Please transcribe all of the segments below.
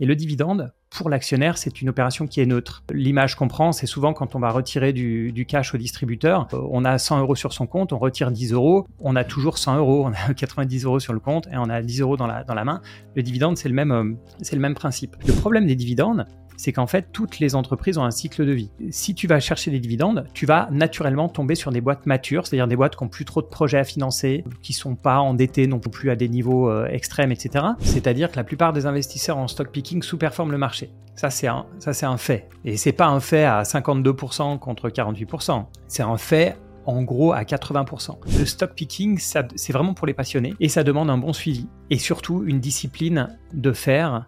Et le dividende, pour l'actionnaire, c'est une opération qui est neutre. L'image qu'on prend, c'est souvent quand on va retirer du, cash au distributeur, euh, on a 100 euros sur son compte, on retire 10 euros, on a toujours 100 euros, on a 90 euros sur le compte et on a 10 euros dans la, main. Le dividende, c'est le, même, euh, c'est le même principe. Le problème des dividendes, c'est qu'en fait, toutes les entreprises ont un cycle de vie. Si tu vas chercher des dividendes, tu vas naturellement tomber sur des boîtes matures, c'est-à-dire des boîtes qui n'ont plus trop de projets à financer, qui sont pas endettées non plus à des niveaux euh, extrêmes, etc. C'est-à-dire que la plupart des investisseurs en stock picking sous-performent le marché. Ça, c'est un, un fait. Et c'est pas un fait à 52% contre 48%. C'est un fait en gros à 80%. Le stock picking, c'est vraiment pour les passionnés et ça demande un bon suivi et surtout une discipline de faire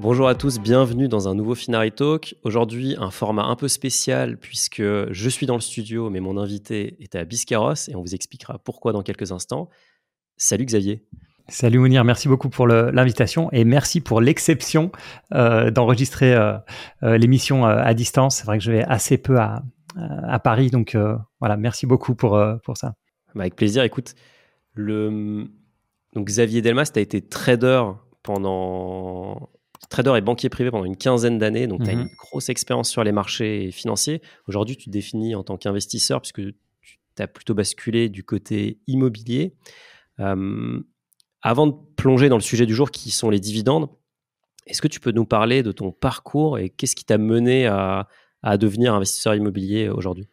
Bonjour à tous, bienvenue dans un nouveau Finari Talk. Aujourd'hui, un format un peu spécial puisque je suis dans le studio, mais mon invité était à Biscarros et on vous expliquera pourquoi dans quelques instants. Salut Xavier. Salut Mounir, merci beaucoup pour l'invitation et merci pour l'exception euh, d'enregistrer euh, euh, l'émission à distance. C'est vrai que je vais assez peu à, à Paris, donc voilà, merci beaucoup pour, pour ça. Bah, avec plaisir. Écoute, le... donc Xavier Delmas, tu as été trader pendant trader et banquier privé pendant une quinzaine d'années, donc tu as mhm. une grosse expérience sur les marchés financiers. Aujourd'hui, tu te définis en tant qu'investisseur puisque tu as plutôt basculé du côté immobilier. Euh, avant de plonger dans le sujet du jour qui sont les dividendes, est-ce que tu peux nous parler de ton parcours et qu'est-ce qui t'a mené à, devenir investisseur immobilier aujourd'hui?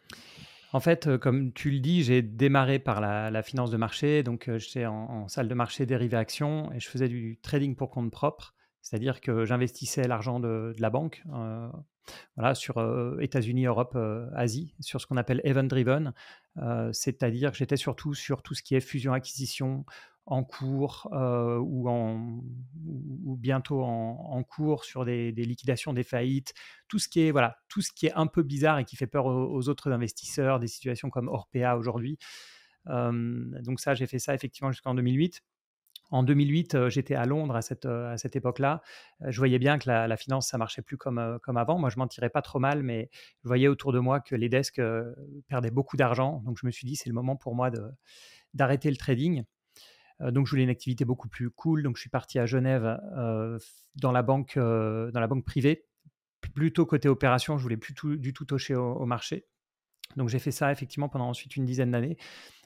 En fait, euh, comme tu le dis, j'ai démarré par la, finance de marché. Donc, euh, j'étais en, salle de marché dérivé actions et je faisais du trading pour compte propre. C'est-à-dire que j'investissais l'argent de, la banque euh, voilà, sur euh, États-Unis, Europe, euh, Asie, sur ce qu'on appelle event-driven. C'est-à-dire que j'étais surtout sur tout ce qui est fusion-acquisition en cours ou, en, bientôt en, cours sur des, liquidations, des faillites, tout ce qui est voilà, tout ce qui est un peu bizarre et qui fait peur aux, autres investisseurs, des situations comme Orpea aujourd'hui. donc ça, j'ai fait ça effectivement jusqu'en 2008. En 2008, euh, j'étais à Londres à cette, euh, à cette époque-là. Euh, je voyais bien que la, finance, ça marchait plus comme, comme avant. Moi, je m'en tirais pas trop mal, mais je voyais autour de moi que les desks perdaient beaucoup d'argent. Donc, je me suis dit, c'est le moment pour moi d'arrêter le trading. donc, je voulais une activité beaucoup plus cool. Donc, je suis parti à Genève dans, la banque, dans la banque privée. Plutôt côté opération, je voulais plus du tout toucher au marché. Donc j'ai fait ça effectivement pendant ensuite une dizaine d'années.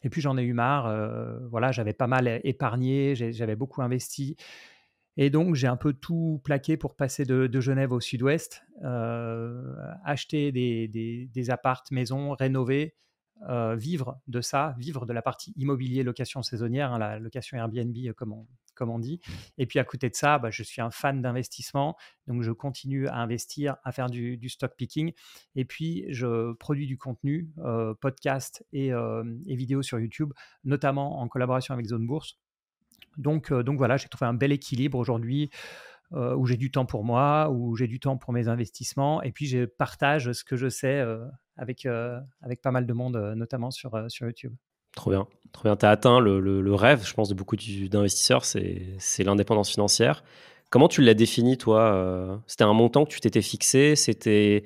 Et puis j'en ai eu marre. Euh, voilà, j'avais pas mal épargné, j'avais beaucoup investi. Et donc j'ai un peu tout plaqué pour passer de, Genève au sud-ouest, euh, acheter des, des, appartes, maisons, rénover, euh, vivre de ça, vivre de la partie immobilier location saisonnière, hein, la location Airbnb comme on, comme on dit. Mmh. Et puis à côté de ça, bah, je suis un fan d'investissement, donc je continue à investir, à faire du, stock picking. Et puis je produis du contenu, euh, podcast et, euh, et vidéos sur YouTube, notamment en collaboration avec Zone Bourse. Donc, euh, donc voilà, j'ai trouvé un bel équilibre aujourd'hui. où j'ai du temps pour moi, où j'ai du temps pour mes investissements, et puis je partage ce que je sais avec, avec pas mal de monde, notamment sur, sur YouTube. Trop bien. Trop bien. Tu as atteint le, rêve, je pense, de beaucoup d'investisseurs, c'est l'indépendance financière. Comment tu l'as défini, toi euh? C'était un montant que tu t'étais fixé C'était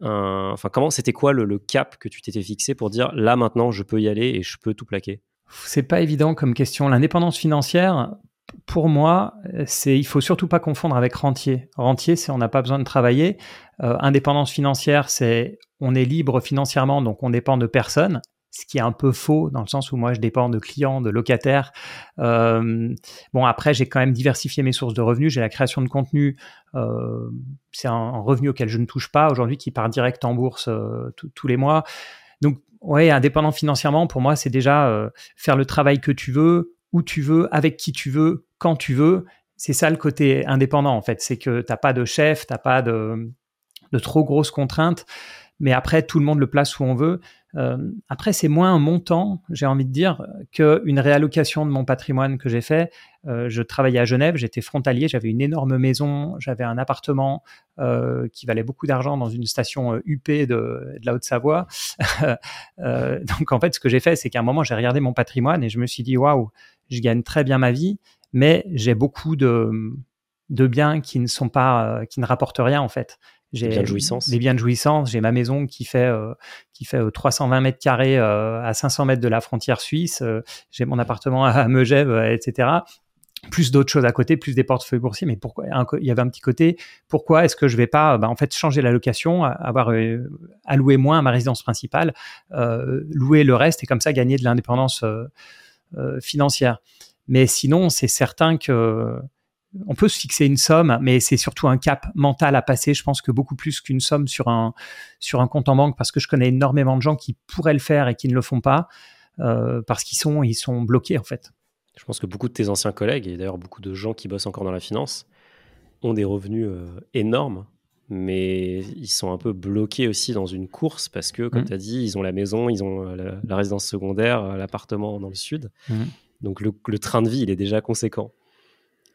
un... Enfin, comment c'était quoi le, cap que tu t'étais fixé pour dire là maintenant je peux y aller et je peux tout plaquer? C'est pas évident comme question. L'indépendance financière, pour moi, c'est il faut surtout pas confondre avec rentier. Rentier, c'est on n'a pas besoin de travailler. Euh, indépendance financière, c'est on est libre financièrement, donc on dépend de personne ce qui est un peu faux dans le sens où moi je dépends de clients, de locataires. Bon après j'ai quand même diversifié mes sources de revenus. J'ai la création de contenu, c'est un, revenu auquel je ne touche pas aujourd'hui qui part direct en bourse tous les mois. Donc ouais, indépendant financièrement pour moi c'est déjà faire le travail que tu veux, où tu veux, avec qui tu veux, quand tu veux. C'est ça le côté indépendant en fait, c'est que t'as pas de chef, t'as pas de, de trop grosses contraintes mais après, tout le monde le place où on veut. Euh, après, c'est moins un montant, j'ai envie de dire, qu'une réallocation de mon patrimoine que j'ai fait. Euh, je travaillais à Genève, j'étais frontalier, j'avais une énorme maison, j'avais un appartement euh, qui valait beaucoup d'argent dans une station UP de, la Haute-Savoie. donc, en fait, ce que j'ai fait, c'est qu'à un moment, j'ai regardé mon patrimoine et je me suis dit, waouh, je gagne très bien ma vie, mais j'ai beaucoup de, de biens qui ne sont pas, qui ne rapportent rien, en fait J'ai biens de jouissance. Les biens de jouissance. J'ai ma maison qui fait qui fait 320 mètres carrés à 500 mètres de la frontière suisse. j'ai mon appartement à Megève, etc plus d'autres choses à côté, plus des portefeuilles boursiers. Mais pourquoi Il y avait un petit côté. Pourquoi est-ce que je vais pas, bah, en fait, changer la location, avoir euh, alloué moins à ma résidence principale, euh, louer le reste et comme ça gagner de l'indépendance euh, financière. Mais sinon, c'est certain que on peut se fixer une somme, mais c'est surtout un cap mental à passer. Je pense que beaucoup plus qu'une somme sur un sur un compte en banque, parce que je connais énormément de gens qui pourraient le faire et qui ne le font pas parce qu'ils sont ils sont bloqués en fait. Je pense que beaucoup de tes anciens collègues, et d'ailleurs beaucoup de gens qui bossent encore dans la finance, ont des revenus euh, énormes, mais ils sont un peu bloqués aussi dans une course parce que, comme mmh. tu as dit, ils ont la maison, ils ont euh, la, résidence secondaire, euh, l'appartement dans le sud. Mmh. Donc le, train de vie, il est déjà conséquent.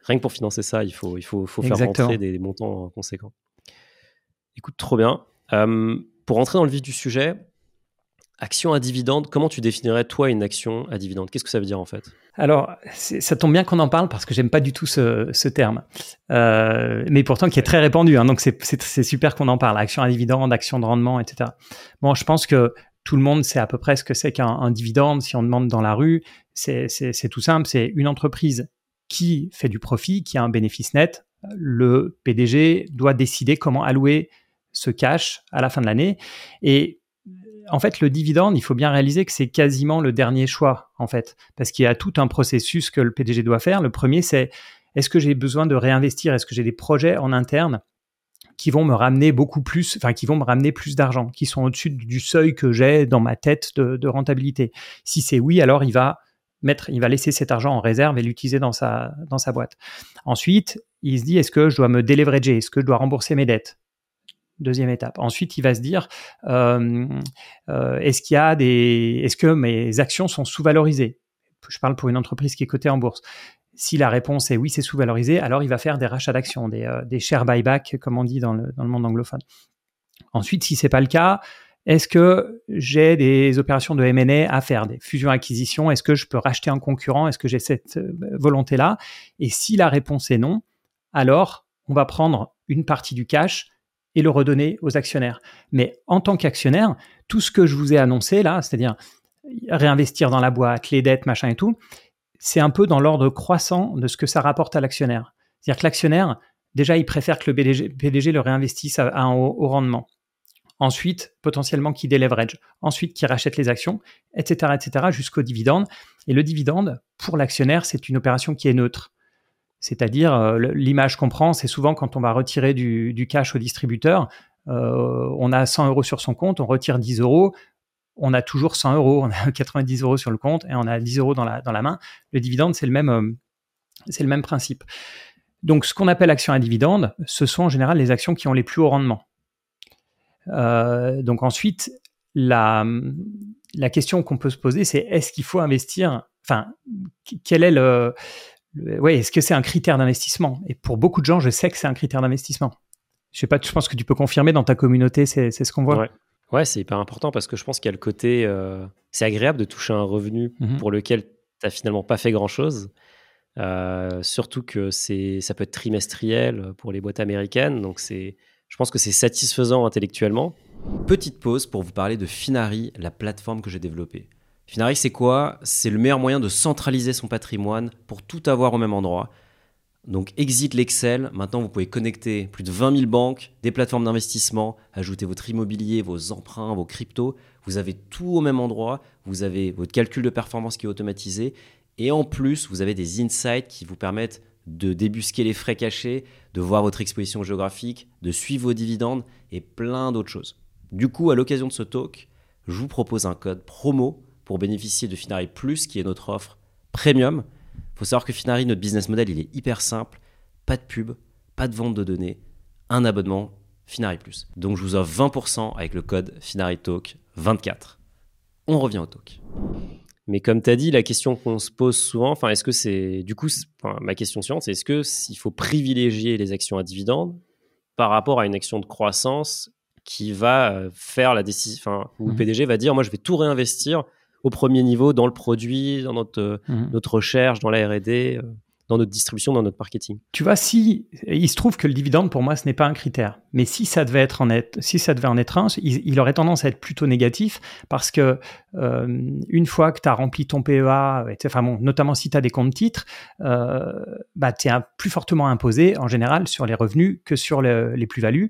Rien que pour financer ça, il faut, il faut, faut faire rentrer des, montants conséquents. Écoute, trop bien. pour rentrer dans le vif du sujet, Action à dividende, comment tu définirais toi une action à dividende? Qu'est-ce que ça veut dire en fait? Alors, ça tombe bien qu'on en parle parce que j'aime pas du tout ce, terme, euh, mais pourtant qui est très répandu. Hein, donc c'est super qu'on en parle. Action à dividende, action de rendement, etc. Bon, je pense que tout le monde sait à peu près ce que c'est qu'un dividende. Si on demande dans la rue, c'est tout simple. C'est une entreprise qui fait du profit, qui a un bénéfice net. Le PDG doit décider comment allouer ce cash à la fin de l'année. Et en fait, le dividende, il faut bien réaliser que c'est quasiment le dernier choix, en fait, parce qu'il y a tout un processus que le PDG doit faire. Le premier, c'est est-ce que j'ai besoin de réinvestir? Est-ce que j'ai des projets en interne qui vont me ramener beaucoup plus, enfin, qui vont me ramener plus d'argent, qui sont au-dessus du seuil que j'ai dans ma tête de, rentabilité? Si c'est oui, alors il va il va laisser cet argent en réserve et l'utiliser dans sa, dans sa boîte. Ensuite, il se dit, est-ce que je dois me déleverager Est-ce que je dois rembourser mes dettes? Deuxième étape. Ensuite, il va se dire euh, euh, est-ce qu'il y a des, est-ce que mes actions sont sous-valorisées? Je parle pour une entreprise qui est cotée en bourse. Si la réponse est oui, c'est sous-valorisé, alors il va faire des rachats d'actions, des, euh, des share buyback, comme on dit dans le, dans le monde anglophone. Ensuite, si c'est pas le cas, est-ce que j'ai des opérations de M&A à faire, des fusions-acquisitions Est-ce que je peux racheter un concurrent? Est-ce que j'ai cette volonté-là? Et si la réponse est non, alors on va prendre une partie du cash et le redonner aux actionnaires. Mais en tant qu'actionnaire, tout ce que je vous ai annoncé là, c'est-à-dire réinvestir dans la boîte, les dettes, machin et tout, c'est un peu dans l'ordre croissant de ce que ça rapporte à l'actionnaire. C'est-à-dire que l'actionnaire, déjà, il préfère que le PDG, le réinvestisse à, un haut, rendement. Ensuite, potentiellement qu'il déleverage. Ensuite, qu'il rachète les actions, etc., etc., jusqu'au dividende. Et le dividende, pour l'actionnaire, c'est une opération qui est neutre. C'est-à-dire, euh, l'image qu'on prend, c'est souvent quand on va retirer du, cash au distributeur, euh, on a 100 euros sur son compte, on retire 10 euros, on a toujours 100 euros, on a 90 euros sur le compte et on a 10 euros dans la, dans la main. Le dividende, c'est le même, euh, c'est le même principe. Donc, ce qu'on appelle action à dividende, ce sont en général les actions qui ont les plus hauts rendements. Donc ensuite, la, la question qu'on peut se poser, c'est est-ce qu'il faut investir Enfin, quel est le, ouais, est-ce que c'est un critère d'investissement? Et pour beaucoup de gens, je sais que c'est un critère d'investissement. Je sais pas, je pense que tu peux confirmer dans ta communauté, c'est ce qu'on voit. Ouais, c'est hyper important parce que je pense qu'il y a le côté, euh, c'est agréable de toucher un revenu mhm. pour lequel tu n'as finalement pas fait grand-chose. Euh, surtout que c'est, ça peut être trimestriel pour les boîtes américaines, donc c'est, je pense que c'est satisfaisant intellectuellement. Petite pause pour vous parler de Finari, la plateforme que j'ai développée. Finari, c'est quoi? C'est le meilleur moyen de centraliser son patrimoine pour tout avoir au même endroit. Donc exit l'Excel, maintenant vous pouvez connecter plus de 20 000 banques, des plateformes d'investissement, ajouter votre immobilier, vos emprunts, vos cryptos. Vous avez tout au même endroit, vous avez votre calcul de performance qui est automatisé et en plus vous avez des insights qui vous permettent de débusquer les frais cachés, de voir votre exposition géographique, de suivre vos dividendes et plein d'autres choses. Du coup, à l'occasion de ce talk, je vous propose un code promo pour bénéficier de Finari Plus, qui est notre offre premium. Il faut savoir que Finari, notre business model, il est hyper simple. Pas de pub, pas de vente de données, un abonnement Finari Plus. Donc je vous offre 20% avec le code Finari Talk 24. On revient au talk. Mais comme tu as dit, la question qu'on se pose souvent, enfin, est-ce que c'est. Du coup, ma question suivante, c'est est-ce qu'il faut privilégier les actions à dividendes par rapport à une action de croissance qui va euh, faire la décision, enfin, où le mmh. PDG va dire, moi, je vais tout réinvestir au premier niveau dans le produit, dans notre, euh, mhm. notre recherche, dans la R&D. Dans notre distribution, dans notre marketing. Tu vois, si il se trouve que le dividende pour moi ce n'est pas un critère, mais si ça devait être en être, si ça devait en être un, il, aurait tendance à être plutôt négatif parce que euh, une fois que tu as rempli ton PEA, notamment si tu as des comptes titres, euh, bah, tu es plus fortement imposé en général sur les revenus que sur les plus-values.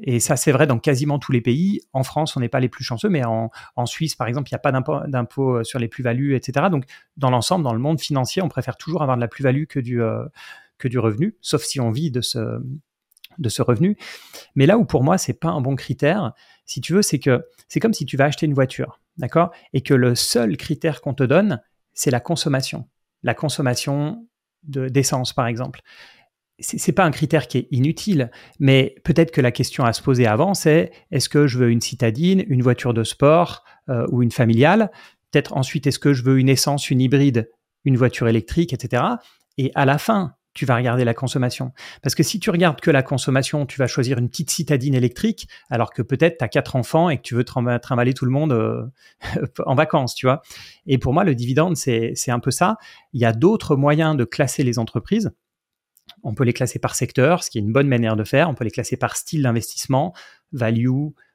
Et ça, c'est vrai dans quasiment tous les pays. En France, on n'est pas les plus chanceux, mais en, Suisse, par exemple, il n'y a pas d'impôt euh, sur les plus-values, etc. Donc, dans l'ensemble, dans le monde financier, on préfère toujours avoir de la plus-value que du, euh, que du revenu, sauf si on vit de ce, de ce revenu. Mais là où pour moi, c'est pas un bon critère, si tu veux, c'est que c'est comme si tu vas acheter une voiture, d'accord? Et que le seul critère qu'on te donne, c'est la consommation. La consommation d'essence, par exemple c'est pas un critère qui est inutile, mais peut-être que la question à se poser avant, c'est est-ce que je veux une citadine, une voiture de sport euh, ou une familiale? Peut-être ensuite, est-ce que je veux une essence, une hybride, une voiture électrique, etc. Et à la fin, tu vas regarder la consommation. Parce que si tu regardes que la consommation, tu vas choisir une petite citadine électrique, alors que peut-être tu as quatre enfants et que tu veux trimballer tout le monde euh, en vacances, tu vois? Et pour moi, le dividende, c'est un peu ça. Il y a d'autres moyens de classer les entreprises. On peut les classer par secteur, ce qui est une bonne manière de faire. On peut les classer par style d'investissement, value,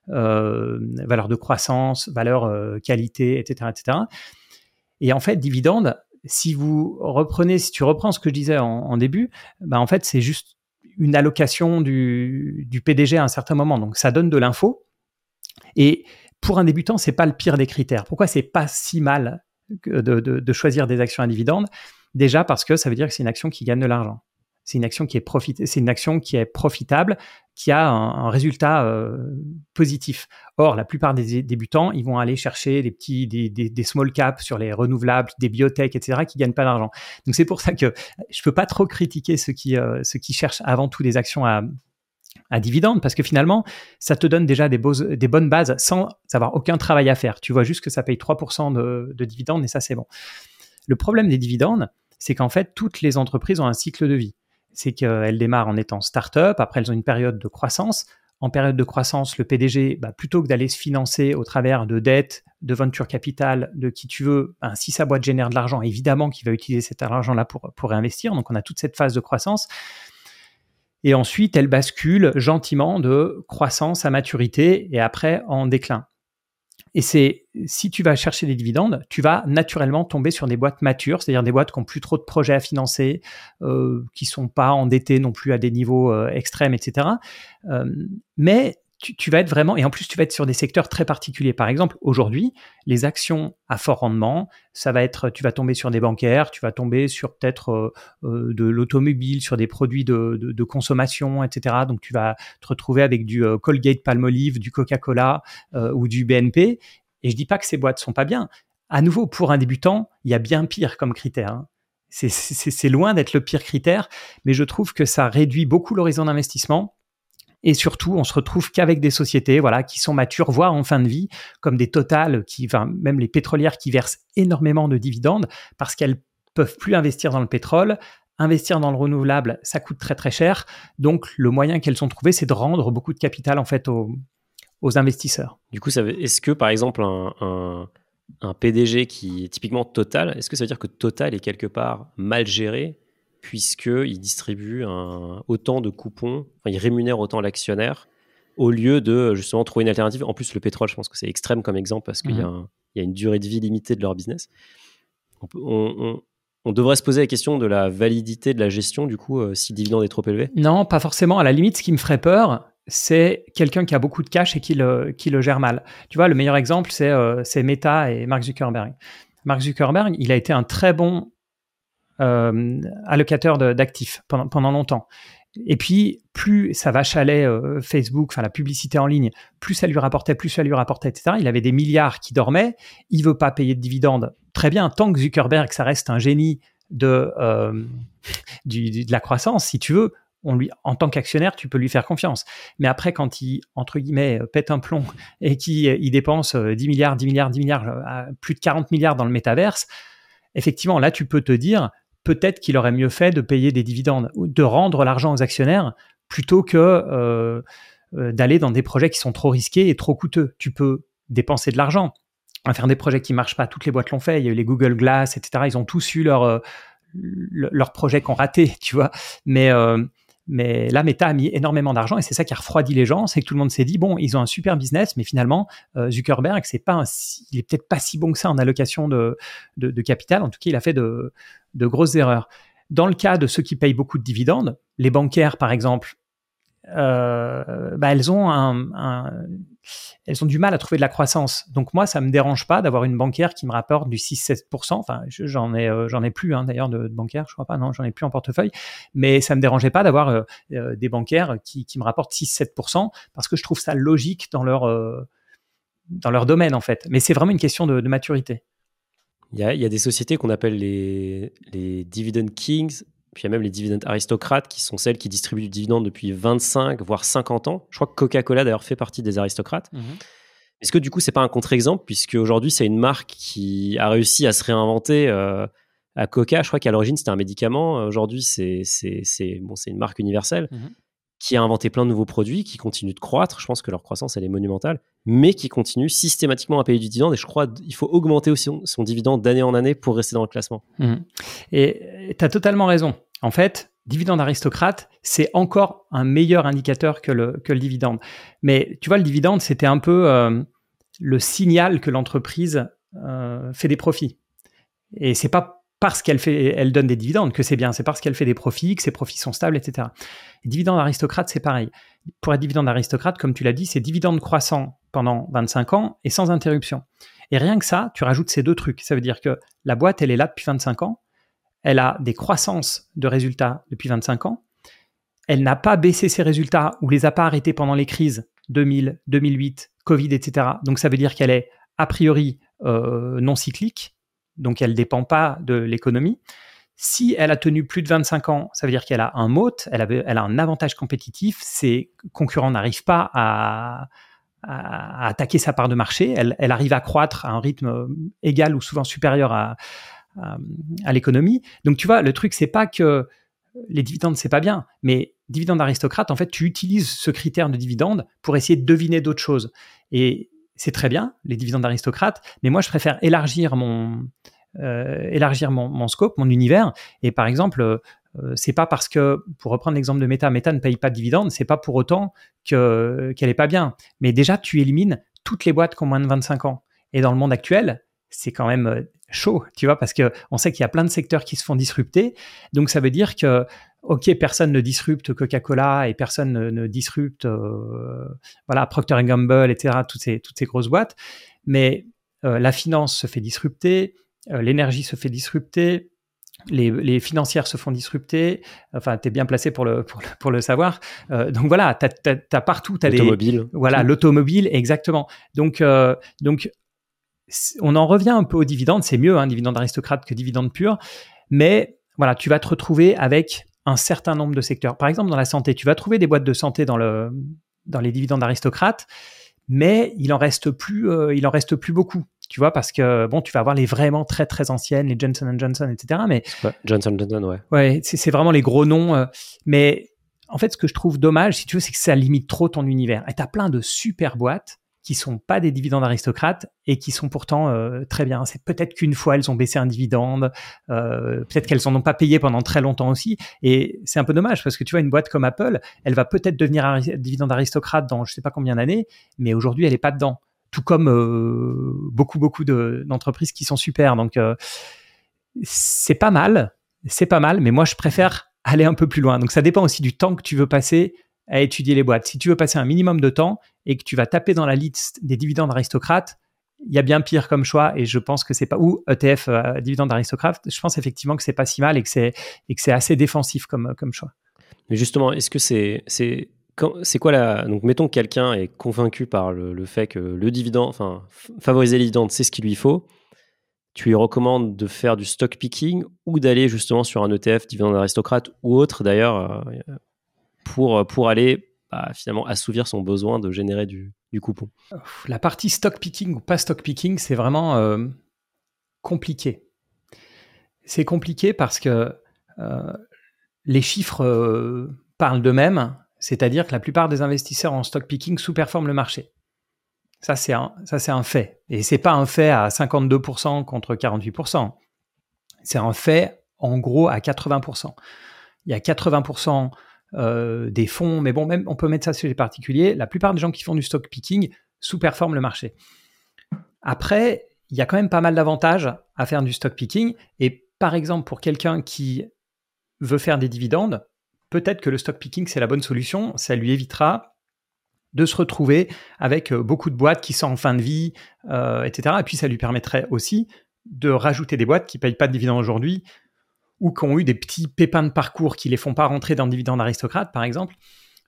euh, valeur de croissance, valeur euh, qualité, etc., etc. Et en fait, dividende, si vous reprenez, si tu reprends ce que je disais en, début, bah en fait, c'est juste une allocation du, PDG à un certain moment. Donc, ça donne de l'info. Et pour un débutant, c'est pas le pire des critères. Pourquoi c'est pas si mal de, de, choisir des actions à dividende? Déjà parce que ça veut dire que c'est une action qui gagne de l'argent c'est une action qui est profitable, qui a un, résultat euh, positif. Or, la plupart des débutants, ils vont aller chercher des petits, des, small caps sur les renouvelables, des biotech, etc., qui gagnent pas d'argent. Donc c'est pour ça que je peux pas trop critiquer ceux qui, euh, ceux qui cherchent avant tout des actions à, à dividendes parce que finalement, ça te donne déjà des, des, bonnes bases sans avoir aucun travail à faire. Tu vois juste que ça paye 3% de, de dividendes et ça, c'est bon. Le problème des dividendes, c'est qu'en fait, toutes les entreprises ont un cycle de vie c'est qu'elles démarrent en étant start-up, après elles ont une période de croissance. En période de croissance, le PDG, bah, plutôt que d'aller se financer au travers de dettes, de venture capital, de qui tu veux, ben, si sa boîte génère de l'argent, évidemment qu'il va utiliser cet argent-là pour, pour réinvestir. Donc on a toute cette phase de croissance. Et ensuite, elle bascule gentiment de croissance à maturité et après en déclin. Et c'est si tu vas chercher des dividendes, tu vas naturellement tomber sur des boîtes matures, c'est-à-dire des boîtes qui n'ont plus trop de projets à financer, euh, qui sont pas endettées non plus à des niveaux euh, extrêmes, etc. Euh, mais tu, vas être vraiment, et en plus tu vas être sur des secteurs très particuliers. Par exemple, aujourd'hui, les actions à fort rendement, ça va être, tu vas tomber sur des bancaires, tu vas tomber sur peut-être euh, euh, de l'automobile, sur des produits de, consommation, etc. Donc tu vas te retrouver avec du euh, Colgate Palmolive, du Coca-Cola ou du BNP. Et je dis pas que ces boîtes sont pas bien. À nouveau, pour un débutant, il y a bien pire comme critère. Hein. C'est loin d'être le pire critère, mais je trouve que ça réduit beaucoup l'horizon d'investissement et surtout, on se retrouve qu'avec des sociétés, voilà, qui sont matures, voire en fin de vie, comme des Total, qui, même les pétrolières qui versent énormément de dividendes parce qu'elles peuvent plus investir dans le pétrole. Investir dans le renouvelable, ça coûte très très cher. Donc, le moyen qu'elles ont trouvé, c'est de rendre beaucoup de capital en fait aux, investisseurs. Du coup, est-ce que par exemple un, un PDG qui est typiquement Total, est-ce que ça veut dire que Total est quelque part mal géré puisqu'il distribue autant de coupons, enfin, il rémunère autant l'actionnaire au lieu de justement trouver une alternative. En plus, le pétrole, je pense que c'est extrême comme exemple parce qu'il y, a mhm. une durée de vie limitée de leur business. On, devrait se poser la question de la validité de la gestion, du coup, euh, si le dividende est trop élevé? Non, pas forcément. À la limite, ce qui me ferait peur, c'est quelqu'un qui a beaucoup de cash et qui le, qui le gère mal. Tu vois, le meilleur exemple, c'est euh, Meta et Mark Zuckerberg. Mark Zuckerberg, il a été un très bon euh, allocateur d'actifs pendant, pendant longtemps. Et puis, plus ça vachalait euh, Facebook, enfin la publicité en ligne, plus ça lui rapportait, plus ça lui rapportait, etc. Il avait des milliards qui dormaient. Il veut pas payer de dividendes. Très bien, tant que Zuckerberg, ça reste un génie de, euh, de la croissance, si tu veux, on lui, en tant qu'actionnaire, tu peux lui faire confiance. Mais après, quand il, entre guillemets, pète un plomb et qu'il il dépense 10 milliards, 10 milliards, 10 milliards, plus de 40 milliards dans le métaverse, effectivement, là, tu peux te dire, peut-être qu'il aurait mieux fait de payer des dividendes ou de rendre l'argent aux actionnaires plutôt que euh, euh, d'aller dans des projets qui sont trop risqués et trop coûteux. Tu peux dépenser de l'argent faire des projets qui marchent pas. Toutes les boîtes l'ont fait. Il y a eu les Google Glass, etc. Ils ont tous eu leur, euh, leurs projets qui ont raté, tu vois. Mais mais là, Meta a mis énormément d'argent et c'est ça qui a refroidi les gens, c'est que tout le monde s'est dit bon, ils ont un super business, mais finalement Zuckerberg, c'est pas, il est peut-être pas si bon que ça en allocation de, de, capital. En tout cas, il a fait de, de grosses erreurs. Dans le cas de ceux qui payent beaucoup de dividendes, les bancaires, par exemple, euh, bah, elles ont du mal à trouver de la croissance. Donc moi, ça me dérange pas d'avoir une bancaire qui me rapporte du 6-7%. Enfin, j'en ai, euh, j'en ai plus hein, d'ailleurs de, de, bancaires, je crois pas, non, j'en ai plus en portefeuille. Mais ça me dérangeait pas d'avoir euh, des bancaires qui, me rapportent 6-7% parce que je trouve ça logique dans leur dans leur domaine en fait. Mais c'est vraiment une question de maturité. Il y, a, il y, a, des sociétés qu'on appelle les, les dividend kings puis il y a même les dividendes aristocrates qui sont celles qui distribuent du dividende depuis 25 voire 50 ans. Je crois que Coca-Cola d'ailleurs fait partie des aristocrates. Mhm. Est-ce que du coup c'est pas un contre-exemple puisque aujourd'hui c'est une marque qui a réussi à se réinventer euh, à Coca, je crois qu'à l'origine c'était un médicament, aujourd'hui c'est bon, une marque universelle. Mhm qui a inventé plein de nouveaux produits, qui continuent de croître. Je pense que leur croissance, elle est monumentale, mais qui continue systématiquement à payer du dividende. Et je crois qu'il faut augmenter aussi son, dividende d'année en année pour rester dans le classement. Mmh. Et tu as totalement raison. En fait, dividende aristocrate, c'est encore un meilleur indicateur que le, que le dividende. Mais tu vois, le dividende, c'était un peu euh, le signal que l'entreprise euh, fait des profits. Et c'est pas parce qu'elle fait, elle donne des dividendes que c'est bien. C'est parce qu'elle fait des profits, que ses profits sont stables, etc. Et dividende aristocrate, c'est pareil. Pour être dividende aristocrate, comme tu l'as dit, c'est dividende croissant pendant 25 ans et sans interruption. Et rien que ça, tu rajoutes ces deux trucs. Ça veut dire que la boîte, elle est là depuis 25 ans. Elle a des croissances de résultats depuis 25 ans. Elle n'a pas baissé ses résultats ou les a pas arrêtés pendant les crises 2000, 2008, Covid, etc. Donc ça veut dire qu'elle est a priori euh, non cyclique donc elle ne dépend pas de l'économie. Si elle a tenu plus de 25 ans, ça veut dire qu'elle a un moat, elle a, un avantage compétitif, ses concurrents n'arrivent pas à, attaquer sa part de marché, elle, arrive à croître à un rythme égal ou souvent supérieur à, l'économie. Donc tu vois, le truc, c'est pas que les dividendes, c'est pas bien, mais dividende aristocrate, en fait, tu utilises ce critère de dividende pour essayer de deviner d'autres choses. Et c'est très bien, les dividendes d'aristocrates, mais moi, je préfère élargir mon, euh, élargir mon, scope, mon univers. Et par exemple, euh, c'est pas parce que, pour reprendre l'exemple de Meta, Meta ne paye pas de dividendes, c'est pas pour autant que, qu'elle est pas bien. Mais déjà, tu élimines toutes les boîtes qui ont moins de 25 ans. Et dans le monde actuel, c'est quand même euh, chaud, tu vois, parce que on sait qu'il y a plein de secteurs qui se font disrupter. Donc ça veut dire que ok, personne ne disrupte Coca-Cola et personne ne, disrupte euh, voilà Procter Gamble, etc. Toutes ces grosses boîtes, mais euh, la finance se fait disrupter, euh, l'énergie se fait disrupter. Les, financières se font disrupter. Enfin, tu es bien placé pour le, pour le, savoir. donc voilà, tu as, partout. L'automobile. Voilà, l'automobile, exactement. Donc, donc, on en revient un peu aux dividendes. C'est mieux, un hein, dividende aristocrate que dividende pur. Mais voilà, tu vas te retrouver avec un certain nombre de secteurs. Par exemple, dans la santé, tu vas trouver des boîtes de santé dans, le, dans les dividendes aristocrates, mais il en reste plus, euh, il en reste plus beaucoup. Tu vois, parce que bon, tu vas avoir les vraiment très très anciennes, les Johnson Johnson, etc. Mais Johnson Johnson, ouais. Ouais, c'est vraiment les gros noms. Euh, mais en fait, ce que je trouve dommage, si tu veux, c'est que ça limite trop ton univers. Et tu as plein de super boîtes qui sont pas des dividendes aristocrates et qui sont pourtant euh, très bien. C'est peut-être qu'une fois elles ont baissé un dividende, euh, peut-être qu'elles en ont pas payé pendant très longtemps aussi. Et c'est un peu dommage parce que tu vois une boîte comme Apple, elle va peut-être devenir un dividende aristocrate dans je sais pas combien d'années, mais aujourd'hui elle est pas dedans. Tout comme euh, beaucoup beaucoup d'entreprises qui sont super. Donc c'est pas mal, c'est pas mal, mais moi je préfère aller un peu plus loin. Donc ça dépend aussi du temps que tu veux passer à étudier les boîtes. Si tu veux passer un minimum de temps et que tu vas taper dans la liste des dividendes aristocrates, il y a bien pire comme choix et je pense que c'est pas ou ETF euh, dividendes aristocrates. Je pense effectivement que c'est pas si mal et que c'est et que c'est assez défensif comme comme choix. Mais justement, est-ce que c'est c'est c'est quoi la donc mettons que quelqu'un est convaincu par le, fait que le dividende, enfin favoriser les dividendes, c'est ce qu'il lui faut. Tu lui recommandes de faire du stock picking ou d'aller justement sur un ETF dividende aristocrate ou autre. D'ailleurs, euh, pour, pour aller bah, finalement assouvir son besoin de générer du, du, coupon La partie stock picking ou pas stock picking, c'est vraiment euh, compliqué. C'est compliqué parce que euh, les chiffres parlent d'eux-mêmes, c'est-à-dire que la plupart des investisseurs en stock picking sous-performent le marché. Ça, c'est un, fait. Et c'est pas un fait à 52% contre 48%. C'est un fait en gros à 80%. Il y a 80% euh, des fonds, mais bon, même on peut mettre ça sur les particuliers. La plupart des gens qui font du stock picking sous-performent le marché. Après, il y a quand même pas mal d'avantages à faire du stock picking. Et par exemple, pour quelqu'un qui veut faire des dividendes, peut-être que le stock picking, c'est la bonne solution. Ça lui évitera de se retrouver avec euh, beaucoup de boîtes qui sont en fin de vie, euh, etc. Et puis, ça lui permettrait aussi de rajouter des boîtes qui ne payent pas de dividendes aujourd'hui ou qui ont eu des petits pépins de parcours qui les font pas rentrer dans le dividende aristocrate, par exemple.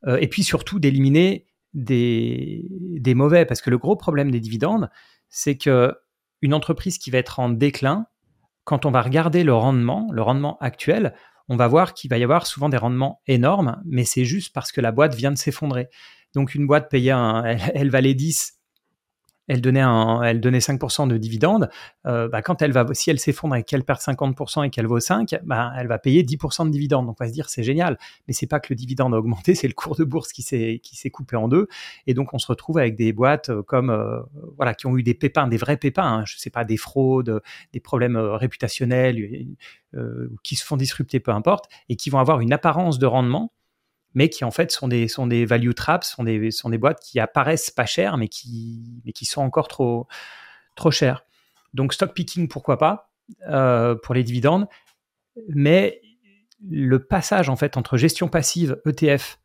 Euh, et puis surtout d'éliminer des, des mauvais, parce que le gros problème des dividendes, c'est que une entreprise qui va être en déclin, quand on va regarder le rendement, le rendement actuel, on va voir qu'il va y avoir souvent des rendements énormes, mais c'est juste parce que la boîte vient de s'effondrer. Donc une boîte payait un, elle, valait 10, elle donnait, un, elle donnait 5% de dividendes. Euh, bah, quand elle va, si elle s'effondre et qu'elle perd 50% et qu'elle vaut 5, bah, elle va payer 10% de dividendes. Donc on va se dire c'est génial, mais c'est pas que le dividende a augmenté, c'est le cours de bourse qui s'est coupé en deux. Et donc on se retrouve avec des boîtes euh, comme euh, voilà qui ont eu des pépins, des vrais pépins. Hein, je sais pas des fraudes, des problèmes réputationnels, qui se font disrupter, peu importe, et qui vont avoir une apparence de rendement mais qui en fait sont des, sont des value traps, sont des, sont des boîtes qui apparaissent pas chères, mais qui, mais qui sont encore trop, trop chères. Donc stock picking, pourquoi pas, euh, pour les dividendes, mais le passage en fait entre gestion passive ETF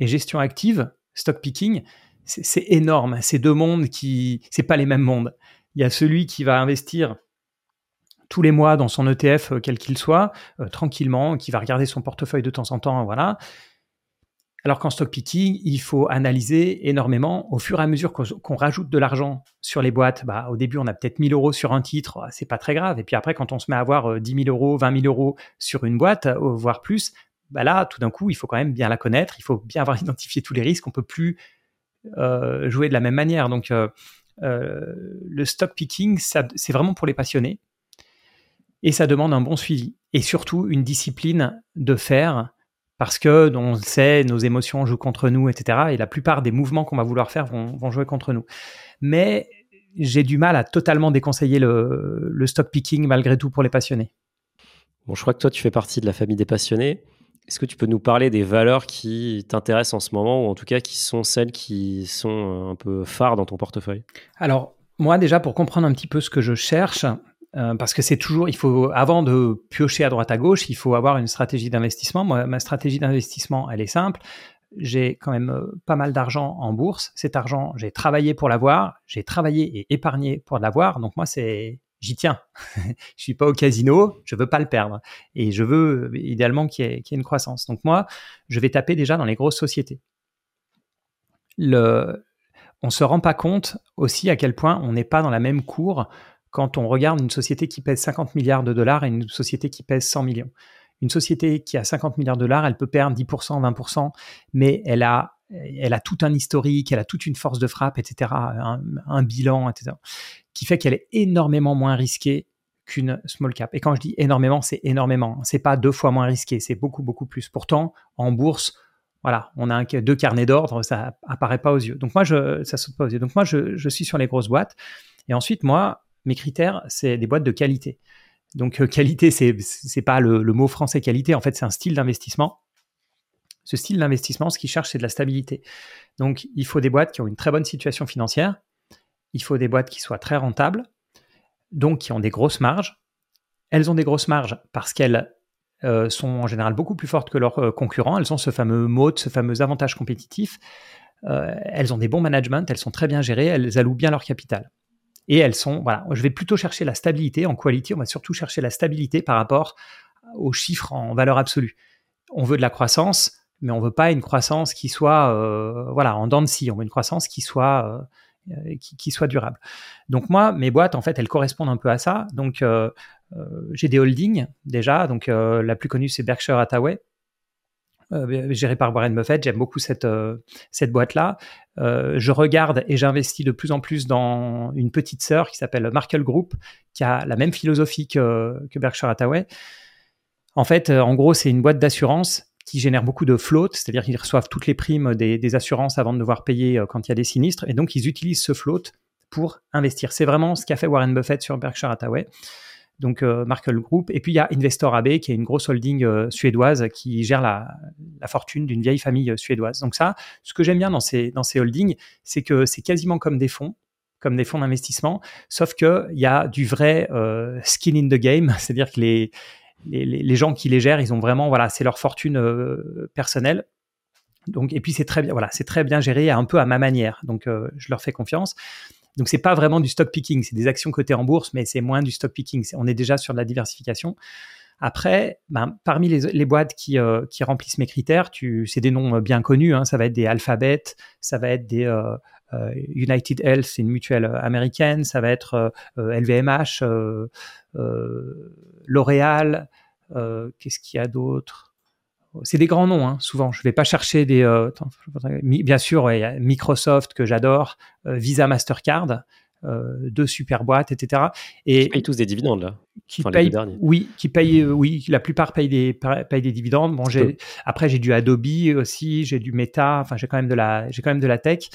et gestion active, stock picking, c'est énorme. C'est deux mondes qui, c'est pas les mêmes mondes. Il y a celui qui va investir tous les mois dans son ETF, euh, quel qu'il soit, euh, tranquillement, qui va regarder son portefeuille de temps en temps, voilà, alors qu'en stock picking, il faut analyser énormément. Au fur et à mesure qu'on rajoute de l'argent sur les boîtes, bah, au début, on a peut-être 1000 euros sur un titre, c'est pas très grave. Et puis après, quand on se met à avoir 10 euh, 000 euros, 20 000 euros sur une boîte, euh, voire plus, bah là, tout d'un coup, il faut quand même bien la connaître, il faut bien avoir identifié tous les risques. On peut plus euh, jouer de la même manière. Donc, le stock picking, c'est vraiment pour les passionnés. Et ça demande un bon suivi. Et surtout, une discipline de faire parce que on sait, nos émotions jouent contre nous, etc. Et la plupart des mouvements qu'on va vouloir faire vont, jouer contre nous. Mais j'ai du mal à totalement déconseiller le, stock picking malgré tout pour les passionnés. Bon, je crois que toi, tu fais partie de la famille des passionnés. Est-ce que tu peux nous parler des valeurs qui t'intéressent en ce moment, ou en tout cas qui sont celles qui sont un peu phares dans ton portefeuille? Alors, moi déjà, pour comprendre un petit peu ce que je cherche, euh, parce que c'est toujours, il faut, avant de piocher à droite à gauche, il faut avoir une stratégie d'investissement. Moi, ma stratégie d'investissement, elle est simple. J'ai quand même euh, pas mal d'argent en bourse. Cet argent, j'ai travaillé pour l'avoir, j'ai travaillé et épargné pour l'avoir. Donc moi, c'est, j'y tiens. je suis pas au casino, je veux pas le perdre. Et je veux idéalement qu'il y, ait, une croissance. Donc moi, je vais taper déjà dans les grosses sociétés. Le, on se rend pas compte aussi à quel point on n'est pas dans la même cour quand on regarde une société qui pèse 50 milliards de dollars et une société qui pèse 100 millions. Une société qui a 50 milliards de dollars, elle peut perdre 10%, 20%, mais elle a, elle a tout un historique, elle a toute une force de frappe, etc., un, bilan, etc., qui fait qu'elle est énormément moins risquée qu'une small cap. Et quand je dis énormément, c'est énormément. C'est pas deux fois moins risqué, c'est beaucoup, beaucoup plus. Pourtant, en bourse, voilà, on a deux carnets d'ordre, ça apparaît pas aux yeux. Donc moi, ça saute pas aux yeux. Donc moi, je suis sur les grosses boîtes. Et ensuite, moi, mes critères, c'est des boîtes de qualité. Donc, euh, qualité, c'est n'est pas le, mot français qualité, en fait, c'est un style d'investissement. Ce style d'investissement, ce qu'il cherche, c'est de la stabilité. Donc, il faut des boîtes qui ont une très bonne situation financière. Il faut des boîtes qui soient très rentables, donc qui ont des grosses marges. Elles ont des grosses marges parce qu'elles euh, sont en général beaucoup plus fortes que leurs euh, concurrents. Elles ont ce fameux mode, ce fameux avantage compétitif. elles ont des bons managements, elles sont très bien gérées, elles allouent bien leur capital. Et elles sont, voilà, je vais plutôt chercher la stabilité en quality, on va surtout chercher la stabilité par rapport aux chiffres en valeur absolue. On veut de la croissance, mais on veut pas une croissance qui soit, euh, voilà, en dents. On veut une croissance qui soit, euh, euh, qui, soit durable. Donc moi, mes boîtes, en fait, elles correspondent un peu à ça. Donc j'ai des holdings déjà. Donc la plus connue, c'est Berkshire Hathaway. Euh, géré par Warren Buffett. J'aime beaucoup cette, euh, cette boîte-là. Euh, je regarde et j'investis de plus en plus dans une petite sœur qui s'appelle Markel Group, qui a la même philosophie que, Berkshire Hathaway. En fait, en gros, c'est une boîte d'assurance qui génère beaucoup de float, c'est-à-dire qu'ils reçoivent toutes les primes des, des, assurances avant de devoir payer quand il y a des sinistres, et donc ils utilisent ce float pour investir. C'est vraiment ce qu'a fait Warren Buffett sur Berkshire Hathaway. Donc Markel Group. Et puis il y a Investor AB, qui est une grosse holding suédoise qui gère la, fortune d'une vieille famille suédoise. Donc ça, ce que j'aime bien dans ces, holdings, c'est que c'est quasiment comme des fonds comme des fonds d'investissement, sauf qu'il y a du vrai skin in the game, c'est-à-dire que les, gens qui les gèrent, ils ont vraiment, voilà, c'est leur fortune personnelle. Donc, et puis c'est très bien, voilà, c'est très bien géré, un peu à ma manière. Donc, je leur fais confiance. Donc c'est pas vraiment du stock picking, c'est des actions cotées en bourse, mais c'est moins du stock picking. On est déjà sur de la diversification. Après, ben, parmi les, boîtes qui, euh, qui, LIMplissent mes critères, c'est des noms euh, bien connus. Hein. ça va être des Alphabet, ça va être des euh, United Health, c'est une mutuelle américaine, ça va être LVMH, L'Oréal. Qu'est-ce qu'il y a d'autre? C'est des grands noms, hein, souvent. Je ne vais pas chercher des. Euh, bien sûr, il y a Microsoft que j'adore, euh, Visa, Mastercard, euh, deux super boîtes, etc. Et qui payent tous des dividendes là. Qui payent, oui, qui payent, oui, la plupart payent des payent des dividendes. Bon, j'ai après j'ai du Adobe aussi, j'ai du Meta. Enfin, j'ai quand même de la j'ai quand même de la tech.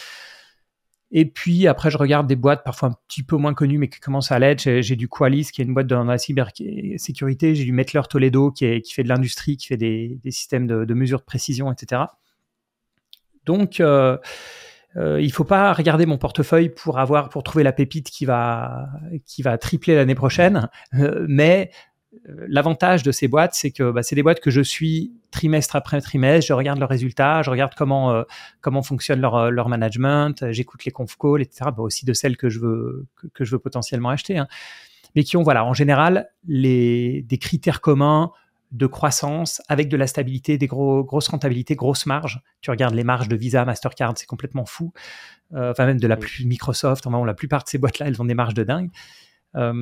Et puis après, je regarde des boîtes parfois un petit peu moins connues, mais qui commencent à l'être. J'ai, du Qualys, qui est une boîte dans la cybersécurité. J'ai du Mettler Toledo, qui, fait de l'industrie, qui fait des, systèmes de, mesure de précision, etc. Donc, euh, euh, il faut pas regarder mon portefeuille pour avoir, pour trouver la pépite qui va, qui va tripler l'année prochaine, euh, mais l'avantage de ces boîtes, c'est que bah, c'est des boîtes que je suis trimestre après trimestre. Je regarde leurs résultats, je regarde comment euh, comment fonctionne leur, euh, leur management, j'écoute les conf calls, etc. Bah, aussi de celles que je veux que, je veux potentiellement acheter, hein. mais qui ont voilà en général les des critères communs de croissance avec de la stabilité, des gros, grosses rentabilités, grosses marges. Tu regardes les marges de Visa, Mastercard, c'est complètement fou. enfin même de la plus Microsoft, enfin, la plupart de ces boîtes là, elles ont des marges de dingue. Euh,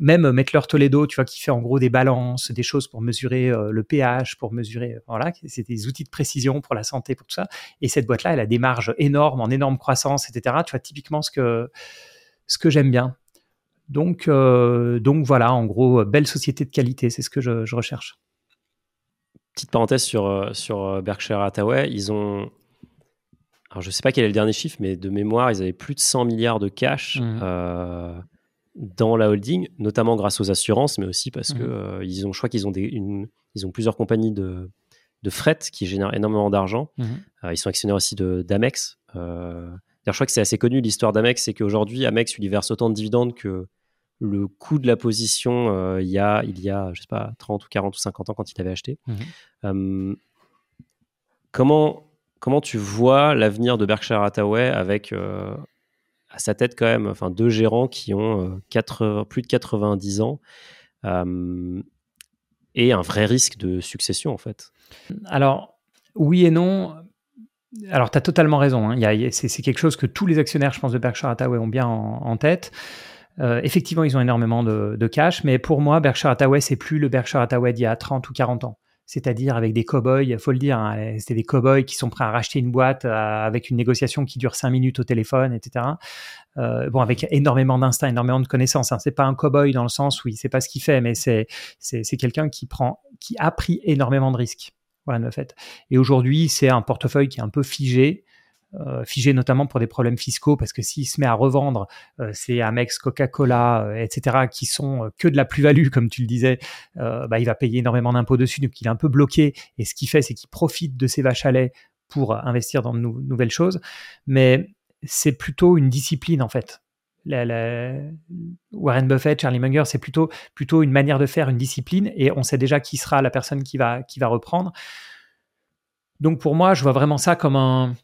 même Mettler Toledo, tu vois, qui fait en gros des balances, des choses pour mesurer euh, le pH, pour mesurer, voilà, c'est des outils de précision pour la santé, pour tout ça. Et cette boîte-là, elle a des marges énormes, en énorme croissance, etc. Tu vois, typiquement ce que, ce que j'aime bien. Donc, euh, donc voilà, en gros, belle société de qualité, c'est ce que je, je, recherche. Petite parenthèse sur, sur Berkshire Hathaway, ils ont alors je ne sais pas quel est le dernier chiffre, mais de mémoire, ils avaient plus de 100 milliards de cash. Mmh. Euh, dans la holding, notamment grâce aux assurances, mais aussi parce que mhm. euh, ils ont, je crois qu'ils ont des, une, ils ont plusieurs compagnies de, de fret qui génèrent énormément d'argent. Mhm. Euh, ils sont actionnaires aussi de d'Amex. Euh, je crois que c'est assez connu l'histoire d'Amex, c'est qu'aujourd'hui Amex lui verse autant de dividendes que le coût de la position il y a, il y a, je sais pas, 30 ou 40 ou 50 ans quand il avait acheté. Mhm. comment comment tu vois l'avenir de Berkshire Hathaway avec à sa tête quand même, enfin deux gérants qui ont euh, plus de 90 ans euh, et un vrai risque de succession en fait. Alors oui et non. Alors tu as totalement raison. Hein. c'est, quelque chose que tous les actionnaires, je pense, de Berkshire Hathaway ont bien en, tête. Euh, effectivement, ils ont énormément de, de, cash, mais pour moi, Berkshire Hathaway, c'est plus le Berkshire Hathaway d'il y a 30 ou 40 ans c'est-à-dire avec des cow-boys, il faut le dire, hein, c'était des cow-boys qui sont prêts à racheter une boîte euh, avec une négociation qui dure cinq minutes au téléphone, etc. Euh, bon, avec énormément d'instinct, énormément de connaissances. Hein. C'est pas un cow-boy dans le sens où il sait pas ce qu'il fait, mais c'est quelqu'un qui prend, qui a pris énormément de risques. Voilà, fait. Et aujourd'hui, c'est un portefeuille qui est un peu figé. Euh, figé notamment pour des problèmes fiscaux, parce que s'il se met à revendre euh, ces Amex, Coca-Cola, euh, etc., qui sont que de la plus-value, comme tu le disais, bah, il va payer énormément d'impôts dessus, donc il est un peu bloqué. Et ce qu'il fait, c'est qu'il profite de ces vaches à lait pour investir dans de nouvelles choses. Mais c'est plutôt une discipline, en fait. Warren Buffett, Charlie Munger, c'est plutôt, plutôt une manière de faire, une discipline, et on sait déjà qui sera la personne qui va, qui va reprendre. Donc pour moi, je vois vraiment ça comme un,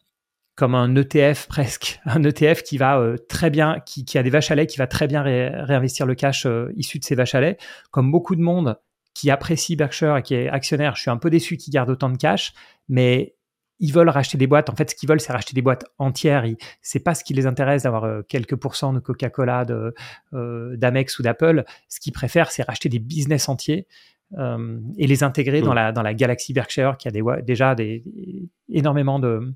comme un ETF presque, un ETF qui va euh, très bien, qui, a des vaches à lait, qui va très bien réinvestir le cash euh, issu de ces vaches à lait. Comme beaucoup de monde qui apprécie Berkshire et qui est actionnaire, je suis un peu déçu qu'ils gardent autant de cash, mais ils veulent racheter des boîtes. En fait, ce qu'ils veulent, c'est racheter des boîtes entières. C'est pas ce qui les intéresse d'avoir euh, quelques pourcents de Coca-Cola, d'Amex ou d'Apple. Ce qu'ils préfèrent, c'est racheter des business entiers. et les intégrer dans, la, dans la galaxie Berkshire qui a des, déjà des, énormément de,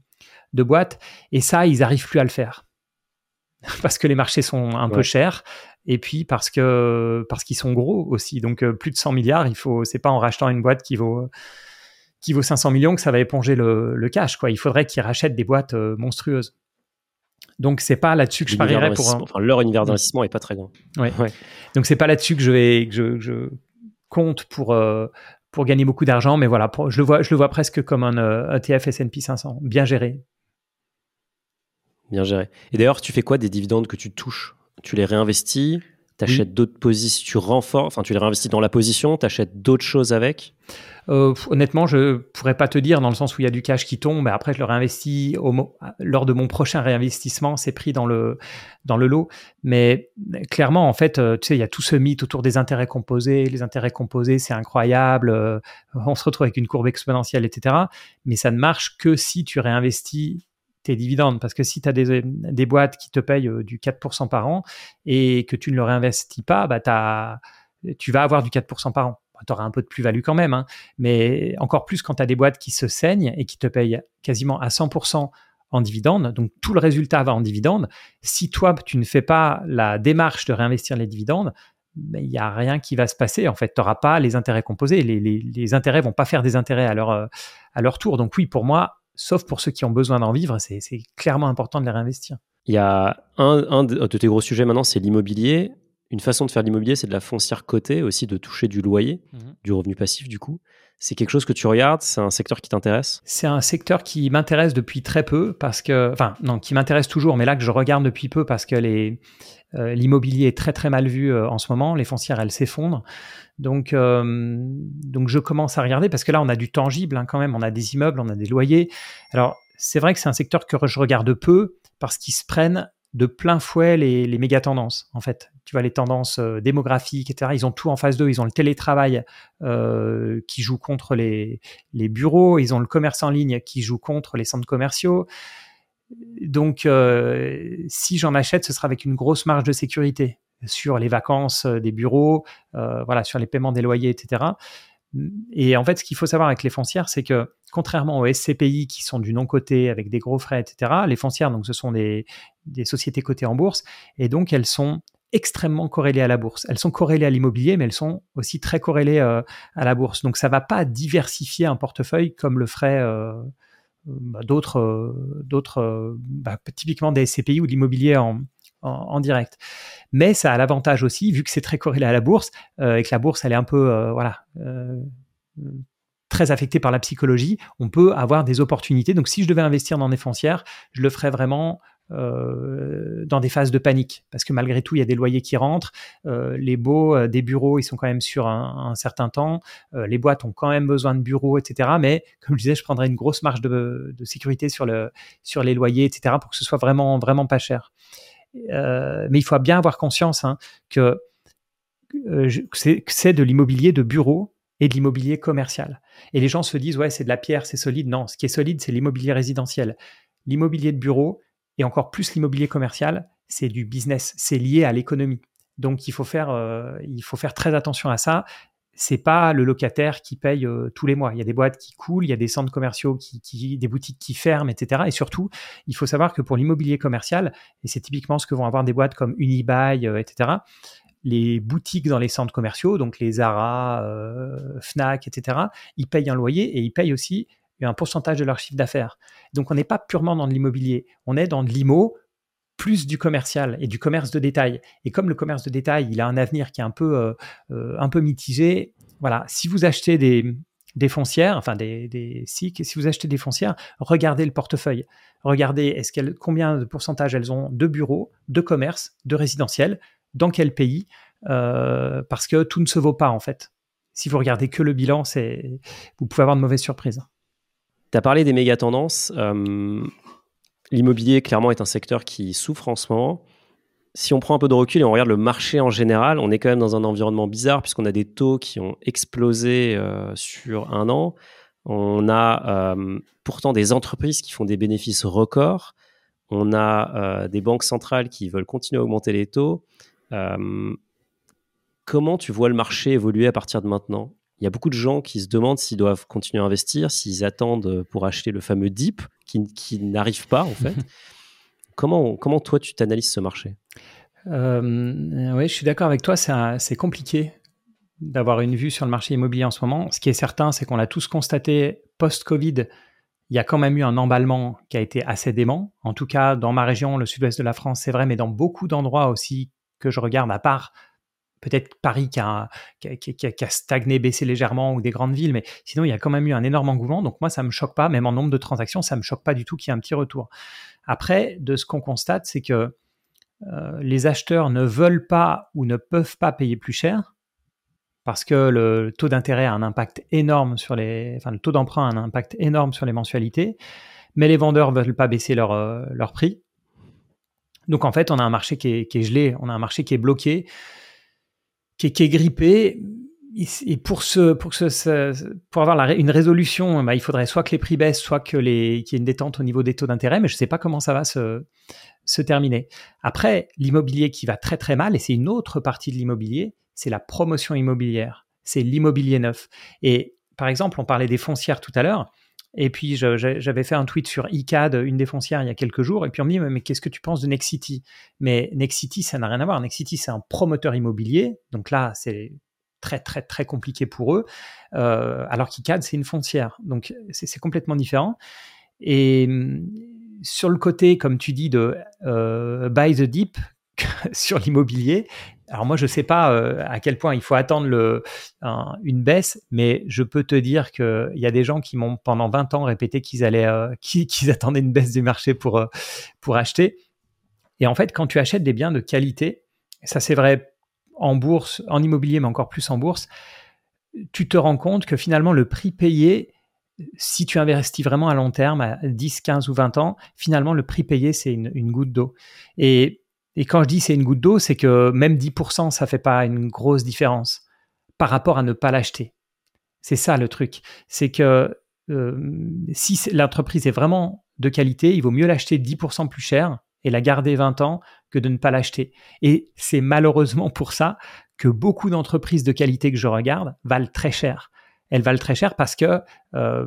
de boîtes. Et ça, ils n'arrivent plus à le faire. parce que les marchés sont un peu chers et puis parce que parce qu'ils sont gros aussi. Donc euh, plus de 100 milliards, il faut c'est pas en rachetant une boîte qui vaut qui vaut 500 millions que ça va éponger le, cash quoi. Il faudrait qu'ils rachètent des boîtes euh, monstrueuses. Donc c'est pas là-dessus que je parierais pour. Enfin, leur univers d'investissement est pas très grand. Ouais. Donc c'est pas là-dessus que je vais que je, compte pour euh, pour gagner beaucoup d'argent, mais voilà, je le vois je le vois presque comme un ETF S&P 500, bien géré. Bien géré. Et d'ailleurs, tu fais quoi des dividendes que tu touches? Tu les réinvestis tu achètes d'autres positions, tu renforces, enfin tu les réinvestis dans la position, tu achètes d'autres choses avec? Euh, Honnêtement, je pourrais pas te dire dans le sens où il y a du cash qui tombe, mais après je le réinvestis au, lors de mon prochain réinvestissement, c'est pris dans le, dans le lot. Mais clairement, en fait, euh, tu sais, il y a tout ce mythe autour des intérêts composés. Les intérêts composés, c'est incroyable. Euh, on se retrouve avec une courbe exponentielle, etc. Mais ça ne marche que si tu réinvestis tes dividendes. Parce que si tu as des, des, boîtes qui te payent euh, du 4% par an et que tu ne le réinvestis pas, bah tu vas avoir du 4% par an. Tu auras un peu de plus-value quand même, hein. mais encore plus quand tu as des boîtes qui se saignent et qui te payent quasiment à 100% en dividendes, donc tout le résultat va en dividendes. Si toi, tu ne fais pas la démarche de réinvestir les dividendes, il n'y a rien qui va se passer. En fait, tu n'auras pas les intérêts composés. Les, les, les intérêts vont pas faire des intérêts à leur, euh, à leur tour. Donc oui, pour moi, sauf pour ceux qui ont besoin d'en vivre, c'est clairement important de les réinvestir. Il y a un, de tes gros sujets maintenant, c'est l'immobilier. Une façon de faire l'immobilier, c'est de la foncière cotée, aussi de toucher du loyer, mhm. du revenu passif du coup. C'est quelque chose que tu regardes C'est un secteur qui t'intéresse? C'est un secteur qui m'intéresse depuis très peu parce que, enfin, non, qui m'intéresse toujours, mais là que je regarde depuis peu parce que euh, l'immobilier est très très mal vu euh, en ce moment. Les foncières, elles s'effondrent. Donc, euh, donc je commence à regarder parce que là, on a du tangible hein, quand même. On a des immeubles, on a des loyers. Alors, c'est vrai que c'est un secteur que je regarde peu parce qu'ils se prennent de plein fouet les, les méga tendances en fait. Tu vois les tendances démographiques, etc. Ils ont tout en face d'eux. Ils ont le télétravail qui joue contre les, les bureaux. Ils ont le commerce en ligne qui joue contre les centres commerciaux. Donc, euh, si j'en achète, ce sera avec une grosse marge de sécurité sur les vacances euh, des bureaux, euh, voilà, sur les paiements des loyers, etc. Et en fait, ce qu'il faut savoir avec les foncières, c'est que contrairement aux SCPI qui sont du non-coté avec des gros frais, etc., les foncières, donc, ce sont des, sociétés cotées en bourse et donc elles sont extrêmement corrélées à la bourse. Elles sont corrélées à l'immobilier, mais elles sont aussi très corrélées à la bourse. Donc ça ne va pas diversifier un portefeuille comme le ferait bah, d'autres, euh, d'autres euh, bah, typiquement des SCPI ou de l'immobilier en, direct. Mais ça a l'avantage aussi, vu que c'est très corrélé à la bourse, euh, et que la bourse, elle est un peu, voilà, très affectée par la psychologie, on peut avoir des opportunités. Donc, si je devais investir dans des foncières, je le ferais vraiment euh, dans des phases de panique, parce que malgré tout, il y a des loyers qui rentrent, euh, les baux euh, des bureaux, ils sont quand même sur un, certain temps, les boîtes ont quand même besoin de bureaux, etc. Mais comme je disais, je prendrais une grosse marge de, sécurité sur, le, sur les loyers, etc., pour que ce soit vraiment, vraiment pas cher. mais il faut bien avoir conscience hein, que c'est de l'immobilier de bureau et de l'immobilier commercial. Et les gens se disent, ouais, c'est de la pierre, c'est solide. Non, ce qui est solide, c'est l'immobilier résidentiel. L'immobilier de bureau, et encore plus l'immobilier commercial, c'est du business, c'est lié à l'économie. Donc il faut faire, euh, il faut faire très attention à ça. C'est pas le locataire qui paye euh, tous les mois. Il y a des boîtes qui coulent, il y a des centres commerciaux qui, des boutiques qui ferment, etc. Et surtout, il faut savoir que pour l'immobilier commercial, et c'est typiquement ce que vont avoir des boîtes comme Unibail, euh, etc. Les boutiques dans les centres commerciaux, donc les Zara, Fnac, etc. Ils payent un loyer et ils payent aussi un pourcentage de leur chiffre d'affaires. Donc on n'est pas purement dans de l'immobilier, on est dans de l'IMO plus du commercial et du commerce de détail. Et comme le commerce de détail, il a un avenir qui est un peu, euh, euh, un peu mitigé, voilà, si vous achetez des, foncières, enfin des, des si vous achetez des foncières, regardez le portefeuille. Regardez est-ce qu'elles, combien de pourcentage elles ont de bureaux, de commerce, de résidentiel, dans quel pays, euh, parce que tout ne se vaut pas en fait. Si vous regardez que le bilan, vous pouvez avoir de mauvaises surprises. Tu as parlé des méga tendances. Euh, l'immobilier, clairement, est un secteur qui souffre en ce moment. Si on prend un peu de recul et on regarde le marché en général, on est quand même dans un environnement bizarre puisqu'on a des taux qui ont explosé euh, sur un an. On a euh, pourtant des entreprises qui font des bénéfices records. On a des banques centrales qui veulent continuer à augmenter les taux. comment tu vois le marché évoluer à partir de maintenant? Il y a beaucoup de gens qui se demandent s'ils doivent continuer à investir, s'ils attendent pour acheter le fameux dip qui, qui n'arrive pas en fait. comment, comment toi tu t'analyses ce marché? Euh, Oui, je suis d'accord avec toi, c'est compliqué d'avoir une vue sur le marché immobilier en ce moment. Ce qui est certain, c'est qu'on l'a tous constaté post-Covid, il y a quand même eu un emballement qui a été assez dément. En tout cas, dans ma région, le sud-ouest de la France, c'est vrai, mais dans beaucoup d'endroits aussi que je regarde, à part peut-être Paris qui a, stagné, baissé légèrement, ou des grandes villes, mais sinon, il y a quand même eu un énorme engouement. Donc moi, ça me choque pas, même en nombre de transactions, ça me choque pas du tout qu'il y ait un petit retour. Après, de ce qu'on constate, c'est que euh, les acheteurs ne veulent pas ou ne peuvent pas payer plus cher parce que le taux d'intérêt a un impact énorme sur les, enfin le taux d'emprunt a un impact énorme sur les mensualités, mais les vendeurs veulent pas baisser leur, euh, prix. Donc en fait, on a un marché qui est, gelé, on a un marché qui est bloqué, qui est, qui grippé. Et pour, ce, pour, ce, pour avoir une résolution, bah, il faudrait soit que les prix baissent, soit qu'il y ait une détente au niveau des taux d'intérêt, mais je ne sais pas comment ça va se, se terminer. Après, l'immobilier qui va très très mal, et c'est une autre partie de l'immobilier, c'est la promotion immobilière, c'est l'immobilier neuf. Et par exemple, on parlait des foncières tout à l'heure, et puis j'avais fait un tweet sur ICAD, une des foncières, il y a quelques jours, et puis on me dit, mais qu'est-ce que tu penses de Nexity Mais Nexity, ça n'a rien à voir. Nexity, c'est un promoteur immobilier, donc là, c'est très très très compliqué pour eux, euh, alors qu'ICAD, c'est une foncière. Donc c'est complètement différent. Et hum, sur le côté, comme tu dis, de euh, buy the deep sur l'immobilier, alors moi, je ne sais pas euh, à quel point il faut attendre une baisse, mais je peux te dire qu'il y a des gens qui m'ont pendant 20 ans répété qu'ils allaient, euh, qu'ils, attendaient une baisse du marché pour, euh, pour acheter. Et en fait, quand tu achètes des biens de qualité, ça c'est vrai en bourse, en immobilier, mais encore plus en bourse, tu te rends compte que finalement le prix payé, si tu investis vraiment à long terme, à 10, 15 ou 20 ans, finalement le prix payé, c'est une, une goutte d'eau. Et et quand je dis c'est une goutte d'eau, c'est que même 10%, ça fait pas une grosse différence par rapport à ne pas l'acheter. C'est ça le truc. C'est que euh, si l'entreprise est vraiment de qualité, il vaut mieux l'acheter 10% plus cher et la garder 20 ans que de ne pas l'acheter. Et c'est malheureusement pour ça que beaucoup d'entreprises de qualité que je regarde valent très cher. Elles valent très cher parce que euh,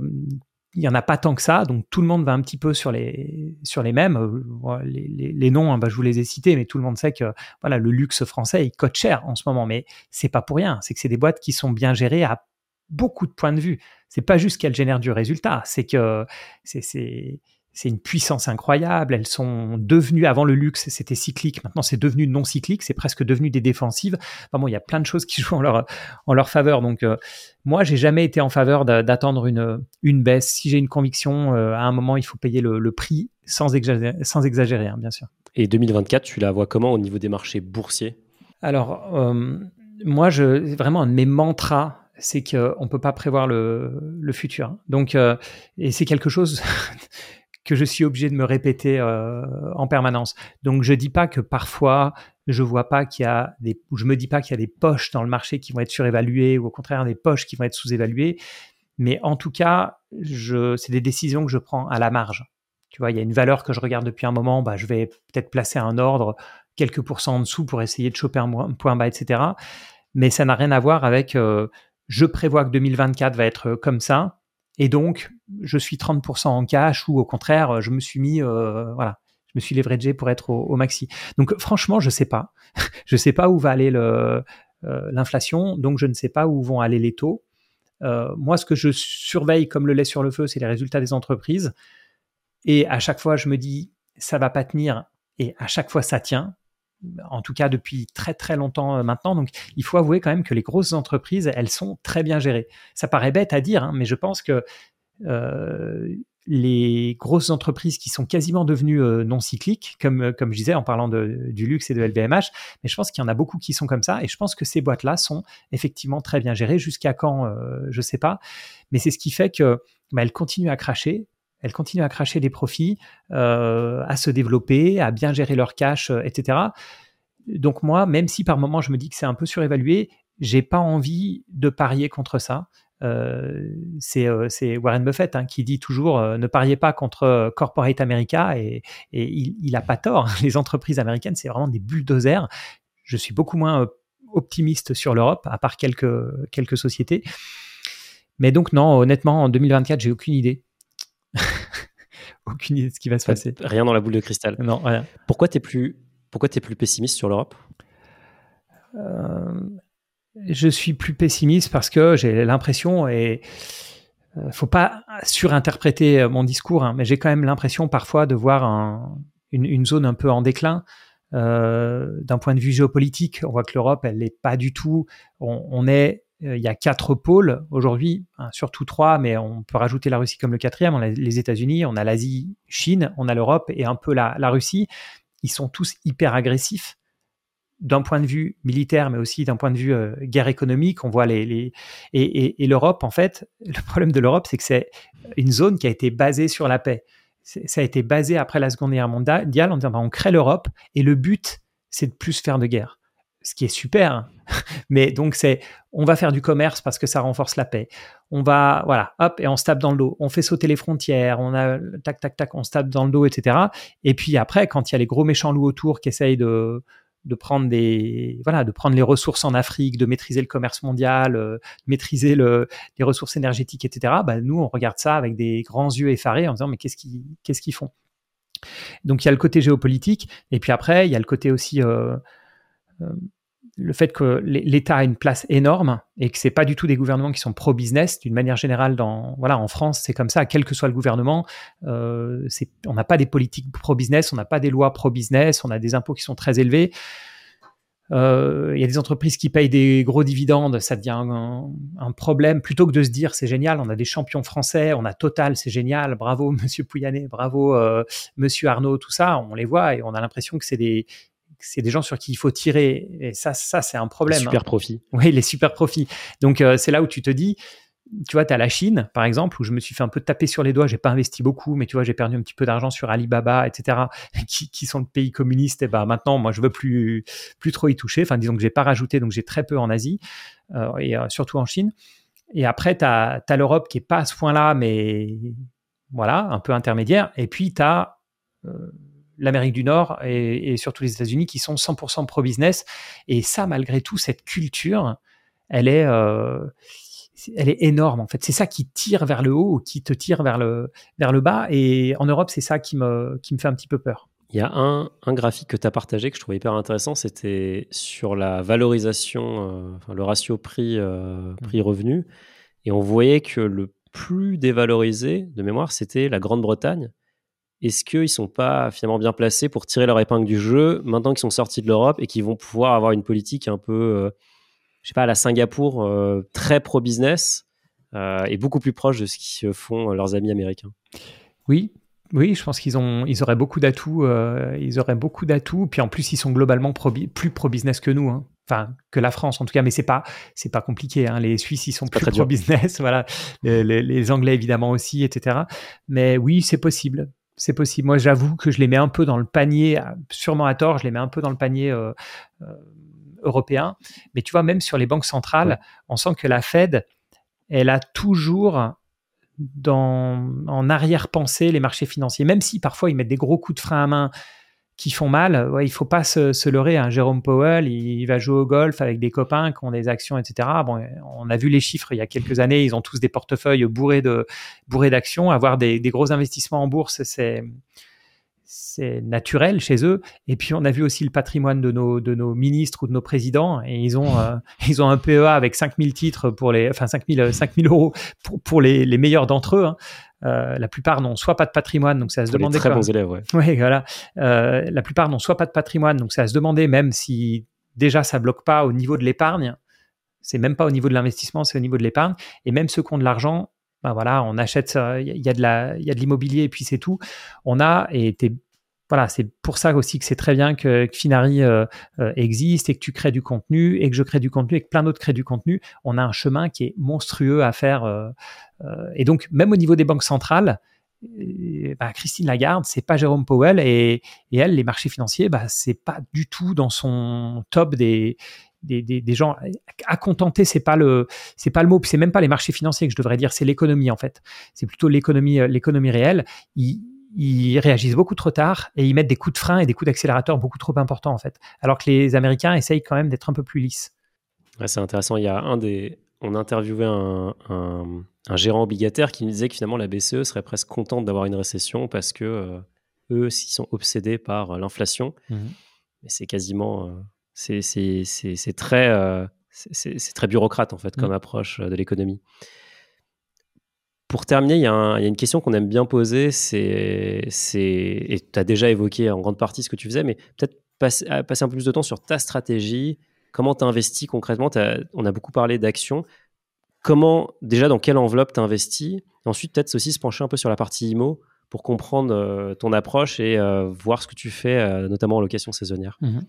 il n'y en a pas tant que ça, donc tout le monde va un petit peu sur les, mêmes. Euh, les, noms, hein, bah, je vous les ai cités, mais tout le monde sait que voilà, le luxe français, il cote cher en ce moment. Mais c'est pas pour rien, c'est que c'est des boîtes qui sont bien gérées à beaucoup de points de vue. C'est pas juste qu'elles génèrent du résultat, c'est que c'est c'est une puissance incroyable. Elles sont devenues, avant le luxe, c'était cyclique. Maintenant, c'est devenu non cyclique. C'est presque devenu des défensives. Enfin bon, il y a plein de choses qui jouent en leur, en leur faveur. Donc, euh, moi, j'ai jamais été en faveur d'attendre une, une baisse. Si j'ai une conviction, euh, à un moment, il faut payer le, prix sans exagérer, sans exagérer hein, bien sûr. Et 2024, tu la vois comment au niveau des marchés boursiers? Alors, euh, moi, je, vraiment, un de mes mantras, c'est qu'on ne peut pas prévoir le, le futur. Donc, et c'est quelque chose que je suis obligé de me répéter euh, en permanence. Donc je dis pas que parfois je vois pas qu'il y a des, je me dis pas qu'il y a des poches dans le marché qui vont être surévaluées ou au contraire des poches qui vont être sous-évaluées. Mais en tout cas, je, c'est des décisions que je prends à la marge. Tu vois, il y a une valeur que je regarde depuis un moment, bah, je vais peut-être placer un ordre quelques pourcents en dessous pour essayer de choper un point bas, etc. Mais ça n'a rien à voir avec euh, je prévois que 2024 va être comme ça et donc je suis 30% en cash ou au contraire je me suis mis euh, voilà je me suis leveragé pour être au, maxi. Donc franchement je sais pas. Je sais pas où va aller le, euh, l'inflation. Donc je ne sais pas où vont aller les taux. Euh, moi ce que je surveille comme le lait sur le feu c'est les résultats des entreprises. Et à chaque fois je me dis ça va pas tenir. Et à chaque fois ça tient en tout cas depuis très très longtemps maintenant. Donc il faut avouer quand même que les grosses entreprises, elles sont très bien gérées. Ça paraît bête à dire, hein, mais je pense que euh, les grosses entreprises qui sont quasiment devenues euh, non cycliques, comme, euh, comme je disais en parlant de, du luxe et de LVMH, mais je pense qu'il y en a beaucoup qui sont comme ça, et je pense que ces boîtes-là sont effectivement très bien gérées. Jusqu'à quand, je ne sais pas, mais c'est ce qui fait que bah, elles continuent à cracher, elles continuent à cracher des profits, à se développer, à bien gérer leur cash, etc. Donc moi, même si par moment je me dis que c'est un peu surévalué, j'ai pas envie de parier contre ça. Euh, euh, c'est Warren Buffett hein, qui dit toujours euh, ne pariez pas contre Corporate America et, il n'a pas tort. Les entreprises américaines, c'est vraiment des bulldozers. Je suis beaucoup moins optimiste sur l'Europe, à part quelques, quelques sociétés. Mais donc, non, honnêtement, en 2024, j'ai aucune idée. Aucune idée de ce qui va se passer. Rien dans la boule de cristal. Non, rien. Pourquoi tu es, plus, pourquoi es plus pessimiste sur l'Europe? Je suis plus pessimiste parce que j'ai l'impression et euh, faut pas surinterpréter mon discours, hein, mais j'ai quand même l'impression parfois de voir une, zone un peu en déclin. D'un point de vue géopolitique, on voit que l'Europe, elle n'est pas du tout. On, est, il y a quatre pôles aujourd'hui, hein, surtout trois, mais on peut rajouter la Russie comme le quatrième. On a les États-Unis, on a l'Asie, Chine, on a l'Europe et un peu la, la Russie. Ils sont tous hyper agressifs d'un point de vue militaire, mais aussi d'un point de vue euh, guerre économique, on voit les, et, l'Europe, en fait, le problème de l'Europe, c'est que c'est une zone qui a été basée sur la paix. Ça a été basé après la Seconde Guerre mondiale en disant bah, on crée l'Europe et le but, c'est de plus faire de guerre. Ce qui est super, hein. mais donc c'est on va faire du commerce parce que ça renforce la paix. On va voilà, hop et on se tape dans le dos. On fait sauter les frontières. On a tac tac tac, on se tape dans le dos, etc. Et puis après, quand il y a les gros méchants loups autour qui essayent de de prendre des voilà de prendre les ressources en Afrique, de maîtriser le commerce mondial, euh, maîtriser le, les ressources énergétiques, etc. Bah, nous on regarde ça avec des grands yeux effarés en disant mais qu'est-ce qu'ils qu'est-ce qu'ils font? Donc il y a le côté géopolitique et puis après il y a le côté aussi euh, euh, le fait que l'État a une place énorme et que c'est pas du tout des gouvernements qui sont pro-business d'une manière générale. Dans voilà, en France, c'est comme ça. Quel que soit le gouvernement, euh, on n'a pas des politiques pro-business, on n'a pas des lois pro-business, on a des impôts qui sont très élevés. Euh, il y a des entreprises qui payent des gros dividendes, ça devient un, problème. Plutôt que de se dire c'est génial, on a des champions français, on a Total, c'est génial, bravo Monsieur Pouyanné, bravo euh, Monsieur Arnaud, tout ça, on les voit et on a l'impression que c'est des c'est des gens sur qui il faut tirer. Et ça, ça c'est un problème. Les super hein. profits. Oui, les super profits. Donc, euh, c'est là où tu te dis, tu vois, tu as la Chine, par exemple, où je me suis fait un peu taper sur les doigts. J'ai pas investi beaucoup, mais tu vois, j'ai perdu un petit peu d'argent sur Alibaba, etc., qui, sont le pays communiste. Et ben maintenant, moi, je veux plus, plus trop y toucher. Enfin, disons que j'ai pas rajouté, donc j'ai très peu en Asie euh, et euh, surtout en Chine. Et après, tu as, as l'Europe qui est pas à ce point-là, mais voilà, un peu intermédiaire. Et puis, tu as l'Amérique du Nord et, surtout les États-Unis qui sont 100% pro-business. Et ça, malgré tout, cette culture, elle est, euh, elle est énorme en fait. C'est ça qui tire vers le haut ou qui te tire vers le, vers le bas. Et en Europe, c'est ça qui me, qui me fait un petit peu peur. Il y a un, un graphique que tu as partagé que je trouvais hyper intéressant, c'était sur la valorisation, euh, enfin, le ratio prix, euh, mmh. prix revenu. Et on voyait que le plus dévalorisé de mémoire, c'était la Grande-Bretagne est-ce qu'ils ne sont pas finalement bien placés pour tirer leur épingle du jeu maintenant qu'ils sont sortis de l'Europe et qu'ils vont pouvoir avoir une politique un peu, euh, je sais pas, à la Singapour, euh, très pro-business euh, et beaucoup plus proche de ce qui font leurs amis américains? Oui, oui, je pense qu'ils ont, ils auraient beaucoup d'atouts. ils auraient beaucoup d'atouts. Puis en plus, ils sont globalement plus pro-business que nous. Hein. Enfin, que la France en tout cas, mais c'est pas, c'est pas compliqué. Hein. Les Suisses, ils sont plus pro-business, voilà. Les, les, Anglais évidemment aussi, etc. Mais oui, c'est possible c'est possible. Moi, j'avoue que je les mets un peu dans le panier, sûrement à tort, je les mets un peu dans le panier euh, euh, européen. Mais tu vois, même sur les banques centrales, on sent que la Fed, elle a toujours dans, en arrière-pensée les marchés financiers, même si parfois ils mettent des gros coups de frein à main qui font mal, ouais, il faut pas se, leurrer. Hein. Jérôme Powell, il, va jouer au golf avec des copains qui ont des actions, etc. Bon, on a vu les chiffres il y a quelques années. Ils ont tous des portefeuilles bourrés de bourrés d'actions. Avoir des, des, gros investissements en bourse, c'est c'est naturel chez eux. Et puis on a vu aussi le patrimoine de nos, de nos ministres ou de nos présidents. Et ils ont, euh, ils ont un PEA avec 5000 titres pour les, enfin 5000, 5000 euros pour, pour les, les meilleurs d'entre eux. Hein. Euh, la plupart n'ont soit pas de patrimoine, donc ça se demander. Très bons élèves, ouais. Oui, voilà. Euh, la plupart n'ont soit pas de patrimoine, donc ça se demander même si déjà ça bloque pas au niveau de l'épargne. C'est même pas au niveau de l'investissement, c'est au niveau de l'épargne. Et même ceux qui ont de l'argent, ben voilà, on achète, il y a de la, il y a de l'immobilier et puis c'est tout. On a et voilà, c'est pour ça aussi que c'est très bien que, Finari euh, existe et que tu crées du contenu et que je crée du contenu et que plein d'autres créent du contenu. On a un chemin qui est monstrueux à faire euh, et donc, même au niveau des banques centrales, euh, bah, Christine Lagarde, c'est pas Jérôme Powell et, elle, les marchés financiers, bah, c'est pas du tout dans son top des, des, gens à contenter. C'est pas le c'est pas le mot. C'est même pas les marchés financiers que je devrais dire. C'est l'économie en fait. C'est plutôt l'économie euh, l'économie réelle. Ils réagissent beaucoup trop tard et ils mettent des coups de frein et des coups d'accélérateur beaucoup trop importants en fait. Alors que les Américains essayent quand même d'être un peu plus lisses. c'est intéressant. Il y a un des on a interviewé un, un gérant obligataire qui nous disait que finalement la BCE serait presque contente d'avoir une récession parce que euh, eux, s'ils sont obsédés par euh, l'inflation, mmh c'est quasiment, euh, c'est très, c'est très bureaucrate en fait comme mmh. approche de l'économie. Pour terminer, il y, a une question qu'on aime bien poser, c'est, et tu as déjà évoqué en grande partie ce que tu faisais, mais peut-être passer, un peu plus de temps sur ta stratégie, comment tu investis concrètement. on a beaucoup parlé d'actions. Comment, déjà, dans quelle enveloppe tu investis Ensuite, peut-être aussi se pencher un peu sur la partie IMO pour comprendre euh, ton approche et euh, voir ce que tu fais, euh, notamment en location saisonnière. Mhm.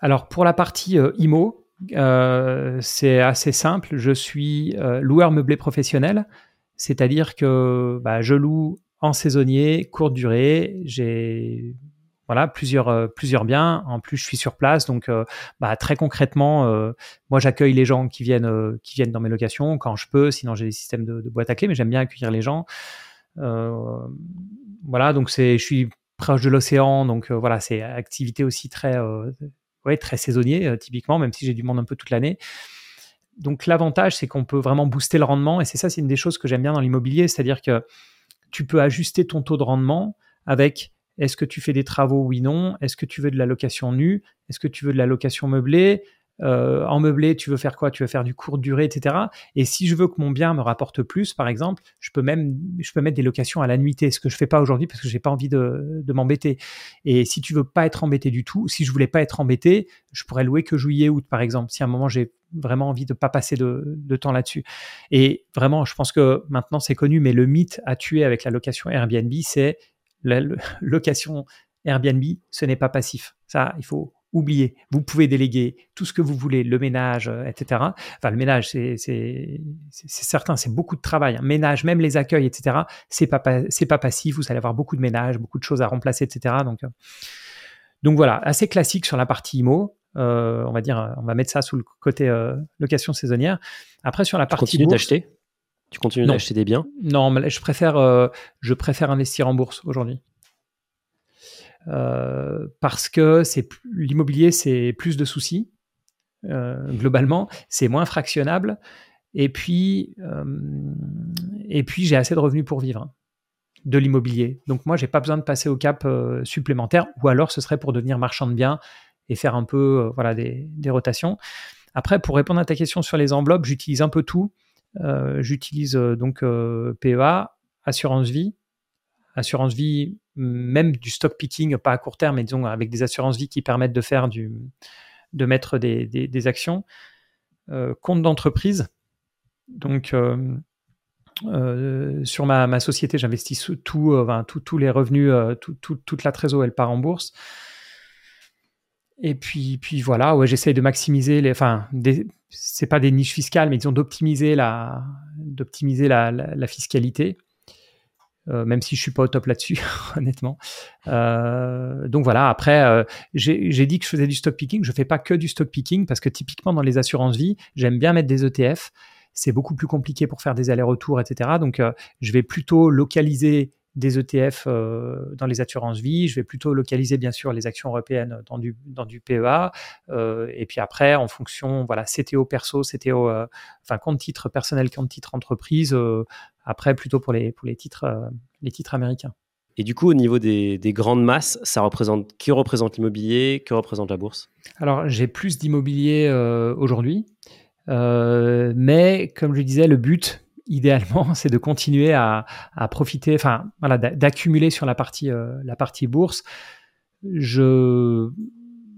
Alors, pour la partie IMO, c'est assez simple. Je suis loueur meublé professionnel, c'est-à-dire que bah, je loue en saisonnier, courte durée. J'ai voilà plusieurs plusieurs biens. En plus, je suis sur place, donc bah, très concrètement, moi j'accueille les gens qui viennent qui viennent dans mes locations quand je peux. Sinon, j'ai des systèmes de, boîte à clés, mais j'aime bien accueillir les gens. Euh, voilà, donc je suis proche de l'océan, donc euh, voilà, c'est activité aussi très, euh, ouais, très saisonnier typiquement, même si j'ai du monde un peu toute l'année. Donc l'avantage, c'est qu'on peut vraiment booster le rendement, et c'est ça, c'est une des choses que j'aime bien dans l'immobilier, c'est-à-dire que tu peux ajuster ton taux de rendement avec est-ce que tu fais des travaux, oui, non? Est-ce que tu veux de la location nue? Est-ce que tu veux de la location meublée? Euh, en meublé, tu veux faire quoi? Tu veux faire du court durée, etc. Et si je veux que mon bien me rapporte plus, par exemple, je peux même je peux mettre des locations à la nuitée, ce que je fais pas aujourd'hui parce que j'ai pas envie de, m'embêter. Et si tu veux pas être embêté du tout, si je voulais pas être embêté, je pourrais louer que juillet août, par exemple. Si un moment j'ai vraiment envie de pas passer de, temps là-dessus. Et vraiment, je pense que maintenant c'est connu, mais le mythe à tuer avec la location Airbnb, c'est la location Airbnb, ce n'est pas passif. Ça, il faut oubliez. Vous pouvez déléguer tout ce que vous voulez, le ménage, euh, etc. Enfin, le ménage, c'est certain, c'est beaucoup de travail. Hein. Ménage, même les accueils, etc. C'est pas pas passif. Vous allez avoir beaucoup de ménage, beaucoup de choses à remplacer, etc. Donc, euh, donc voilà, assez classique sur la partie IMO. Euh, on va dire, on va mettre ça sous le côté location saisonnière. Après, sur la partie tu continues d'acheter? Tu continues d'acheter des biens? Non, je préfère, je préfère investir en bourse aujourd'hui. Euh, parce que c'est l'immobilier, c'est plus de soucis euh, globalement, c'est moins fractionnable, et puis euh, et puis j'ai assez de revenus pour vivre de l'immobilier. Donc moi, j'ai pas besoin de passer au cap supplémentaire, ou alors ce serait pour devenir marchand de biens et faire un peu voilà des, des, rotations. Après, pour répondre à ta question sur les enveloppes, j'utilise un peu tout. j'utilise donc PEA, assurance vie, assurance vie même du stock picking, pas à court terme, mais disons avec des assurances vie qui permettent de faire du, de mettre des, actions. Euh, compte d'entreprise. Donc, euh, euh, sur ma, société, j'investis tout, tous les revenus, toute la trésor, elle part en bourse. Et puis, puis voilà, ouais, j'essaye de maximiser les. Enfin, c'est pas des niches fiscales, mais disons d'optimiser la, d'optimiser la fiscalité. Euh, même si je suis pas au top là-dessus, honnêtement. Euh, donc voilà. Après, euh, j'ai dit que je faisais du stock picking. Je fais pas que du stock picking parce que typiquement dans les assurances vie, j'aime bien mettre des ETF. C'est beaucoup plus compliqué pour faire des allers-retours, etc. Donc, je vais plutôt localiser des ETF euh, dans les assurances vie. Je vais plutôt localiser bien sûr les actions européennes dans du, dans du PEA. Euh, et puis après, en fonction, voilà, CTO perso, CTO, euh, enfin compte titre personnel, compte titre entreprise. après, plutôt pour les, pour les titres, les titres américains. Et du coup, au niveau des, des grandes masses, ça représente qui représente l'immobilier, que représente la bourse? Alors, j'ai plus d'immobilier aujourd'hui, mais comme je disais, le but idéalement, c'est de continuer à, profiter, enfin, voilà, d'accumuler sur la partie, euh, la partie bourse. Je,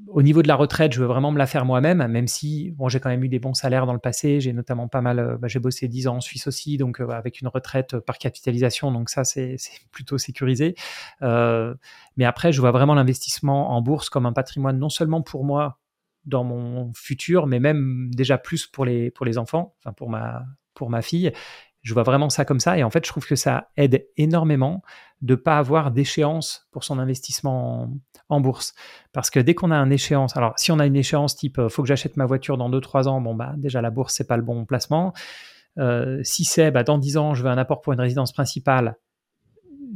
au niveau de la retraite, je veux vraiment me la faire moi-même, même si bon, j'ai quand même eu des bons salaires dans le passé. J'ai notamment pas mal, euh, bah, j'ai bossé 10 ans en Suisse aussi, donc euh, avec une retraite par capitalisation, donc ça c'est plutôt sécurisé. mais après, je vois vraiment l'investissement en bourse comme un patrimoine non seulement pour moi dans mon futur, mais même déjà plus pour les, pour les enfants, enfin pour ma, pour ma fille. Je vois vraiment ça comme ça. Et en fait, je trouve que ça aide énormément de ne pas avoir d'échéance pour son investissement en, bourse. Parce que dès qu'on a une échéance, alors si on a une échéance type euh, faut que j'achète ma voiture dans 2-3 ans, bon, bah, déjà la bourse, c'est pas le bon placement. Euh, si c'est bah, dans 10 ans, je veux un apport pour une résidence principale,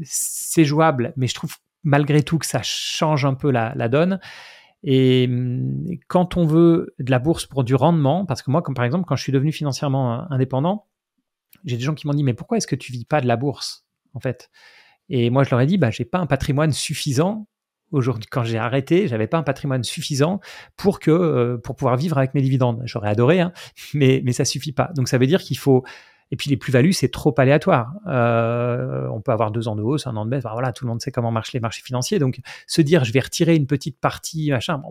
c'est jouable, mais je trouve malgré tout que ça change un peu la, la donne. Et hum, quand on veut de la bourse pour du rendement, parce que moi, comme par exemple, quand je suis devenu financièrement euh, indépendant, j'ai des gens qui m'ont dit mais pourquoi est-ce que tu vis pas de la bourse en fait? Et moi, je leur ai dit bah j'ai pas un patrimoine suffisant aujourd'hui. Quand j'ai arrêté, j'avais pas un patrimoine suffisant pour que euh, pour pouvoir vivre avec mes dividendes. J'aurais adoré, hein, mais mais ça suffit pas. Donc ça veut dire qu'il faut Et puis les plus-values, c'est trop aléatoire. Euh, on peut avoir deux ans de hausse, un an de baisse. voilà, tout le monde sait comment marchent les marchés financiers. Donc se dire je vais retirer une petite partie, machin,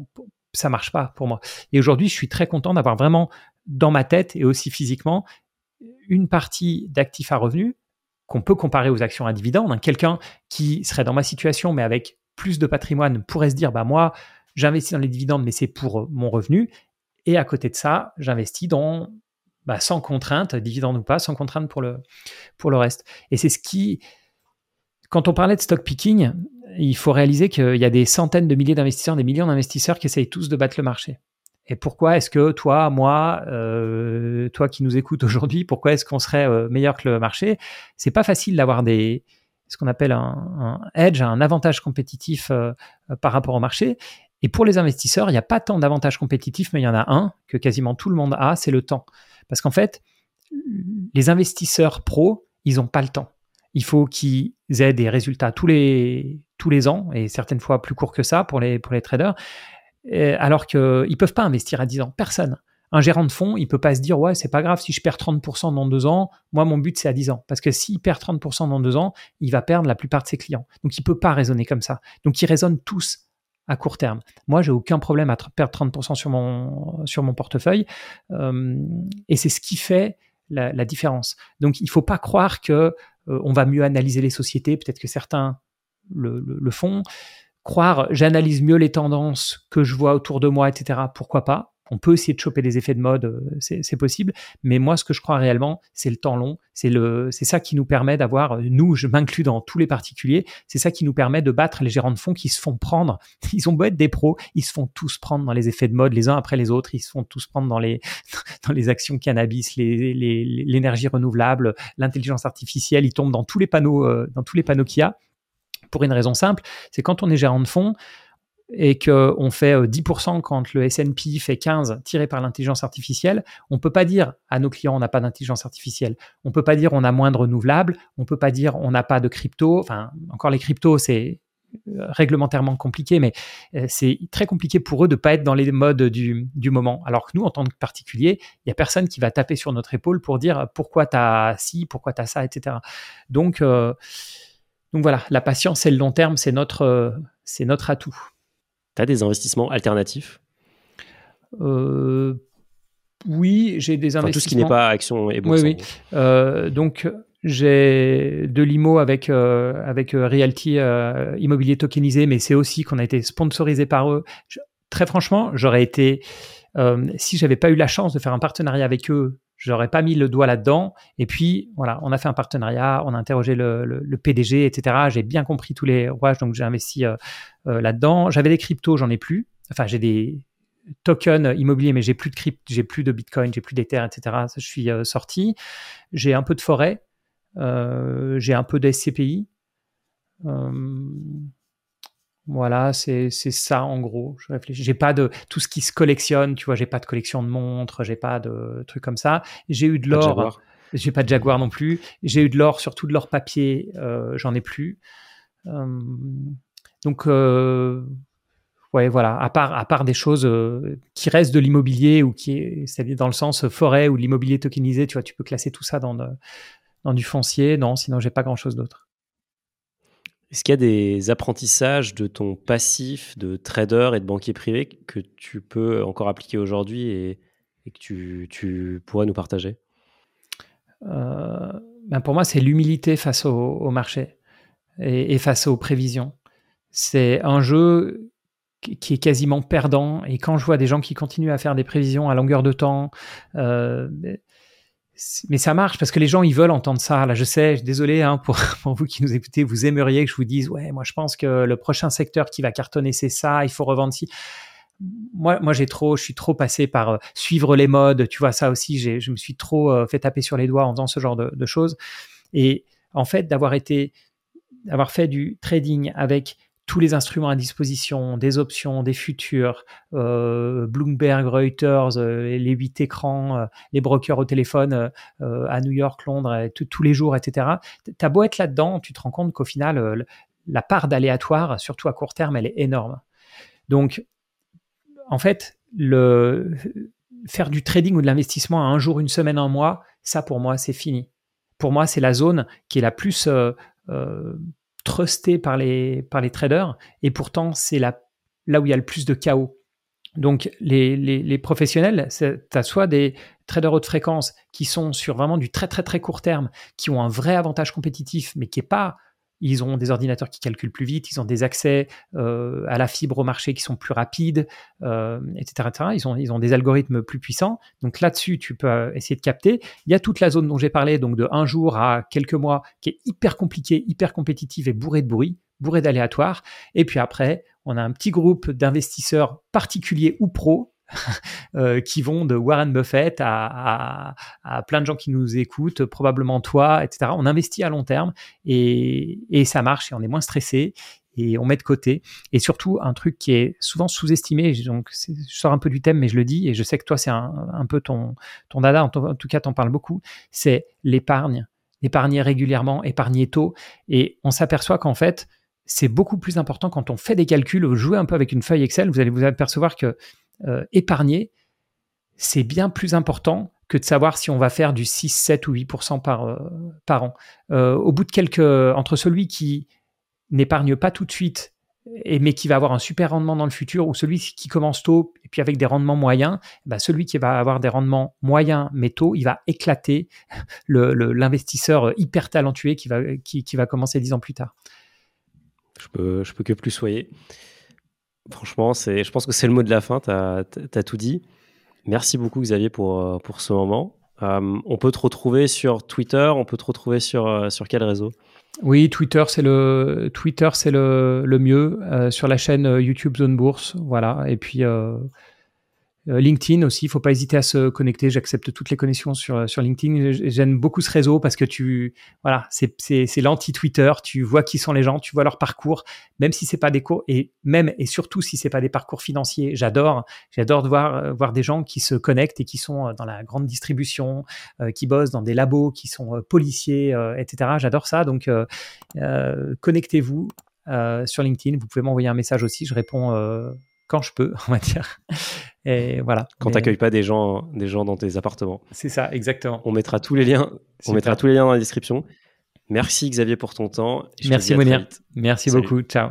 ça marche pas pour moi. Et aujourd'hui, je suis très content d'avoir vraiment dans ma tête et aussi physiquement une partie d'actifs à revenus qu'on peut comparer aux actions à dividendes. Hein. Quelqu'un qui serait dans ma situation, mais avec plus de patrimoine, pourrait se dire, bah moi, j'investis dans les dividendes, mais c'est pour mon revenu. Et à côté de ça, j'investis dans bah, sans contrainte, dividende ou pas, sans contrainte pour le, pour le reste. Et c'est ce qui, quand on parlait de stock picking, il faut réaliser qu'il y a des centaines de milliers d'investisseurs, des millions d'investisseurs qui essayent tous de battre le marché. Et pourquoi est-ce que toi, moi, euh, toi qui nous écoutes aujourd'hui, pourquoi est-ce qu'on serait euh, meilleur que le marché? C'est pas facile d'avoir des ce qu'on appelle un, edge, un avantage compétitif euh, par rapport au marché. Et pour les investisseurs, il n'y a pas tant d'avantages compétitifs, mais il y en a un que quasiment tout le monde a, c'est le temps. Parce qu'en fait, les investisseurs pros, ils n'ont pas le temps. Il faut qu'ils aient des résultats tous les, tous les ans, et certaines fois plus courts que ça pour les, pour les traders, alors qu'ils ne peuvent pas investir à 10 ans. Personne. Un gérant de fonds, il peut pas se dire, ouais, c'est pas grave si je perds 30% dans deux ans, moi, mon but, c'est à 10 ans. Parce que s'il perd 30% dans deux ans, il va perdre la plupart de ses clients. Donc, il peut pas raisonner comme ça. Donc, ils raisonnent tous à court terme. Moi, j'ai aucun problème à perdre 30% sur mon, portefeuille. Euh, et c'est ce qui fait la, différence. Donc, il ne faut pas croire que euh, on va mieux analyser les sociétés. Peut-être que certains le font. Croire, j'analyse mieux les tendances que je vois autour de moi, etc. Pourquoi pas on peut essayer de choper des effets de mode, euh, c'est possible. Mais moi, ce que je crois réellement, c'est le temps long. C'est ça qui nous permet d'avoir, euh, nous, je m'inclus dans tous les particuliers, c'est ça qui nous permet de battre les gérants de fonds qui se font prendre. Ils ont beau être des pros, ils se font tous prendre dans les effets de mode les uns après les autres. Ils se font tous prendre dans les, dans les actions cannabis, l'énergie renouvelable, l'intelligence artificielle. Ils tombent dans tous les panneaux, euh, dans tous les panneaux qu'il y a pour une raison simple, c'est quand on est gérant de fonds, et qu'on fait 10% euh, quand le S&P fait 15 tiré par l'intelligence artificielle, on peut pas dire à nos clients on n'a pas d'intelligence artificielle. On peut pas dire on a moins de renouvelables. On peut pas dire on n'a pas de crypto. Enfin, encore les cryptos, c'est euh, réglementairement compliqué, mais euh, c'est très compliqué pour eux de pas être dans les modes du, moment. Alors que nous, en tant que particulier, il y a personne qui va taper sur notre épaule pour dire pourquoi tu as ci, pourquoi tu as ça, etc. Donc, donc voilà, la patience et le long terme, c'est notre, c'est notre atout. Tu as des investissements alternatifs? Euh, Oui, j'ai des investissements. tout ce qui n'est pas action et bourse. Oui, oui. Euh, donc, j'ai de l'IMO avec, euh, avec Realty Immobilier Tokenisé, mais c'est aussi qu'on a été sponsorisé par eux. très franchement, j'aurais été, si j'avais pas eu la chance de faire un partenariat avec eux j'aurais pas mis le doigt là-dedans. Et puis, voilà, on a fait un partenariat, on a interrogé le, PDG, etc. J'ai bien compris tous les rouages, donc j'ai investi euh, euh, là-dedans. J'avais des cryptos, j'en ai plus. Enfin, j'ai des tokens immobiliers, mais j'ai plus de crypto, j'ai plus de Bitcoin, j'ai plus d'Ether, etc. je suis euh, sorti. J'ai un peu de forêt, j'ai un peu de SCPI. Voilà, c'est ça en gros. Je réfléchis. J'ai pas de tout ce qui se collectionne, tu vois. J'ai pas de collection de montres, j'ai pas de trucs comme ça. J'ai eu de l'or. J'ai pas de Jaguar non plus. J'ai eu de l'or, surtout de l'or papier. Euh, j'en ai plus. Euh, donc euh, ouais, voilà. À part à part des choses qui restent de l'immobilier ou qui est, c'est-à-dire dans le sens forêt ou l'immobilier tokenisé, tu vois, tu peux classer tout ça dans dans du foncier. Non, sinon j'ai pas grand chose d'autre. Est-ce qu'il y a des apprentissages de ton passif de trader et de banquier privé que tu peux encore appliquer aujourd'hui et, que tu, pourrais nous partager? Euh, ben Pour moi, c'est l'humilité face au, marché et, face aux prévisions. C'est un jeu qui est quasiment perdant. Et quand je vois des gens qui continuent à faire des prévisions à longueur de temps, euh, mais ça marche parce que les gens ils veulent entendre ça. Là, je sais, désolé hein, pour, vous qui nous écoutez, vous aimeriez que je vous dise ouais, moi je pense que le prochain secteur qui va cartonner c'est ça, il faut revendre ci. Moi, moi j'ai trop, je suis trop passé par euh, suivre les modes. Tu vois ça aussi, je me suis trop euh, fait taper sur les doigts en faisant ce genre de, de choses. Et en fait, d'avoir été, d'avoir fait du trading avec tous les instruments à disposition, des options, des futurs, euh, Bloomberg, Reuters, euh, les huit écrans, euh, les brokers au téléphone à New York, Londres, tous les jours, etc. T'as beau être là-dedans, tu te rends compte qu'au final, la part d'aléatoire, surtout à court terme, elle est énorme. Donc, en fait, faire du trading ou de l'investissement à un jour, une semaine, un mois, ça pour moi, c'est fini. Pour moi, c'est la zone qui est la plus trustée par les, par les traders. Et pourtant, c'est là où il y a le plus de chaos. Donc, les, les, professionnels, tu as soit des traders haute fréquence qui sont sur vraiment du très, très, très court terme, qui ont un vrai avantage compétitif, mais qui n'est pas ils ont des ordinateurs qui calculent plus vite, ils ont des accès euh, à la fibre au marché qui sont plus rapides, euh, etc., Ils, ont, des algorithmes plus puissants. Donc là-dessus, tu peux euh, essayer de capter. Il y a toute la zone dont j'ai parlé, donc de un jour à quelques mois, qui est hyper compliquée, hyper compétitive et bourrée de bruit, bourrée d'aléatoires. Et puis après, on a un petit groupe d'investisseurs particuliers ou pros qui vont de Warren Buffett à, plein de gens qui nous écoutent, probablement toi, etc. On investit à long terme et, ça marche et on est moins stressé et on met de côté. Et surtout, un truc qui est souvent sous-estimé, donc je sors un peu du thème, mais je le dis, et je sais que toi, c'est un, peu ton, ton dada, en, tout cas, tu en parles beaucoup, c'est l'épargne. Épargner régulièrement, épargner tôt. Et on s'aperçoit qu'en fait, c'est beaucoup plus important quand on fait des calculs, jouer un peu avec une feuille Excel, vous allez vous apercevoir que euh, épargner, c'est bien plus important que de savoir si on va faire du 6, 7 ou 8% par, euh, par an. Euh, au bout de quelques... Entre celui qui n'épargne pas tout de suite, mais qui va avoir un super rendement dans le futur, ou celui qui commence tôt et puis avec des rendements moyens, bah celui qui va avoir des rendements moyens mais tôt, il va éclater l'investisseur hyper talentueux qui va, qui, va commencer dix ans plus tard. Je peux, peux que plus soyer. Franchement, c'est, je pense que c'est le mot de la fin. Tu as, tout dit. Merci beaucoup, Xavier, pour, euh, pour ce moment. Euh, on peut te retrouver sur Twitter. On peut te retrouver sur, euh, sur quel réseau? Oui, Twitter, c'est le, Twitter, c'est le, le mieux. sur la chaîne YouTube Zone Bourse. Voilà. Et puis, LinkedIn aussi, il faut pas hésiter à se connecter. J'accepte toutes les connexions sur, sur LinkedIn. J'aime beaucoup ce réseau parce que tu, voilà, c'est l'anti-Twitter. Tu vois qui sont les gens, tu vois leur parcours, même si c'est pas des cours et même et surtout si c'est pas des parcours financiers. J'adore, j'adore voir euh, voir des gens qui se connectent et qui sont euh, dans la grande distribution, qui bossent dans des labos, qui sont policiers, etc. J'adore ça. Donc connectez-vous sur LinkedIn. Vous pouvez m'envoyer un message aussi. Je réponds quand je peux, on va dire. Et voilà. Quand tu n'accueilles pas des gens, des gens dans tes appartements. C'est ça, exactement. On mettra tous les liens, on mettra tous les liens dans la description. Merci Xavier pour ton temps. Merci Monir. Merci beaucoup. Ciao.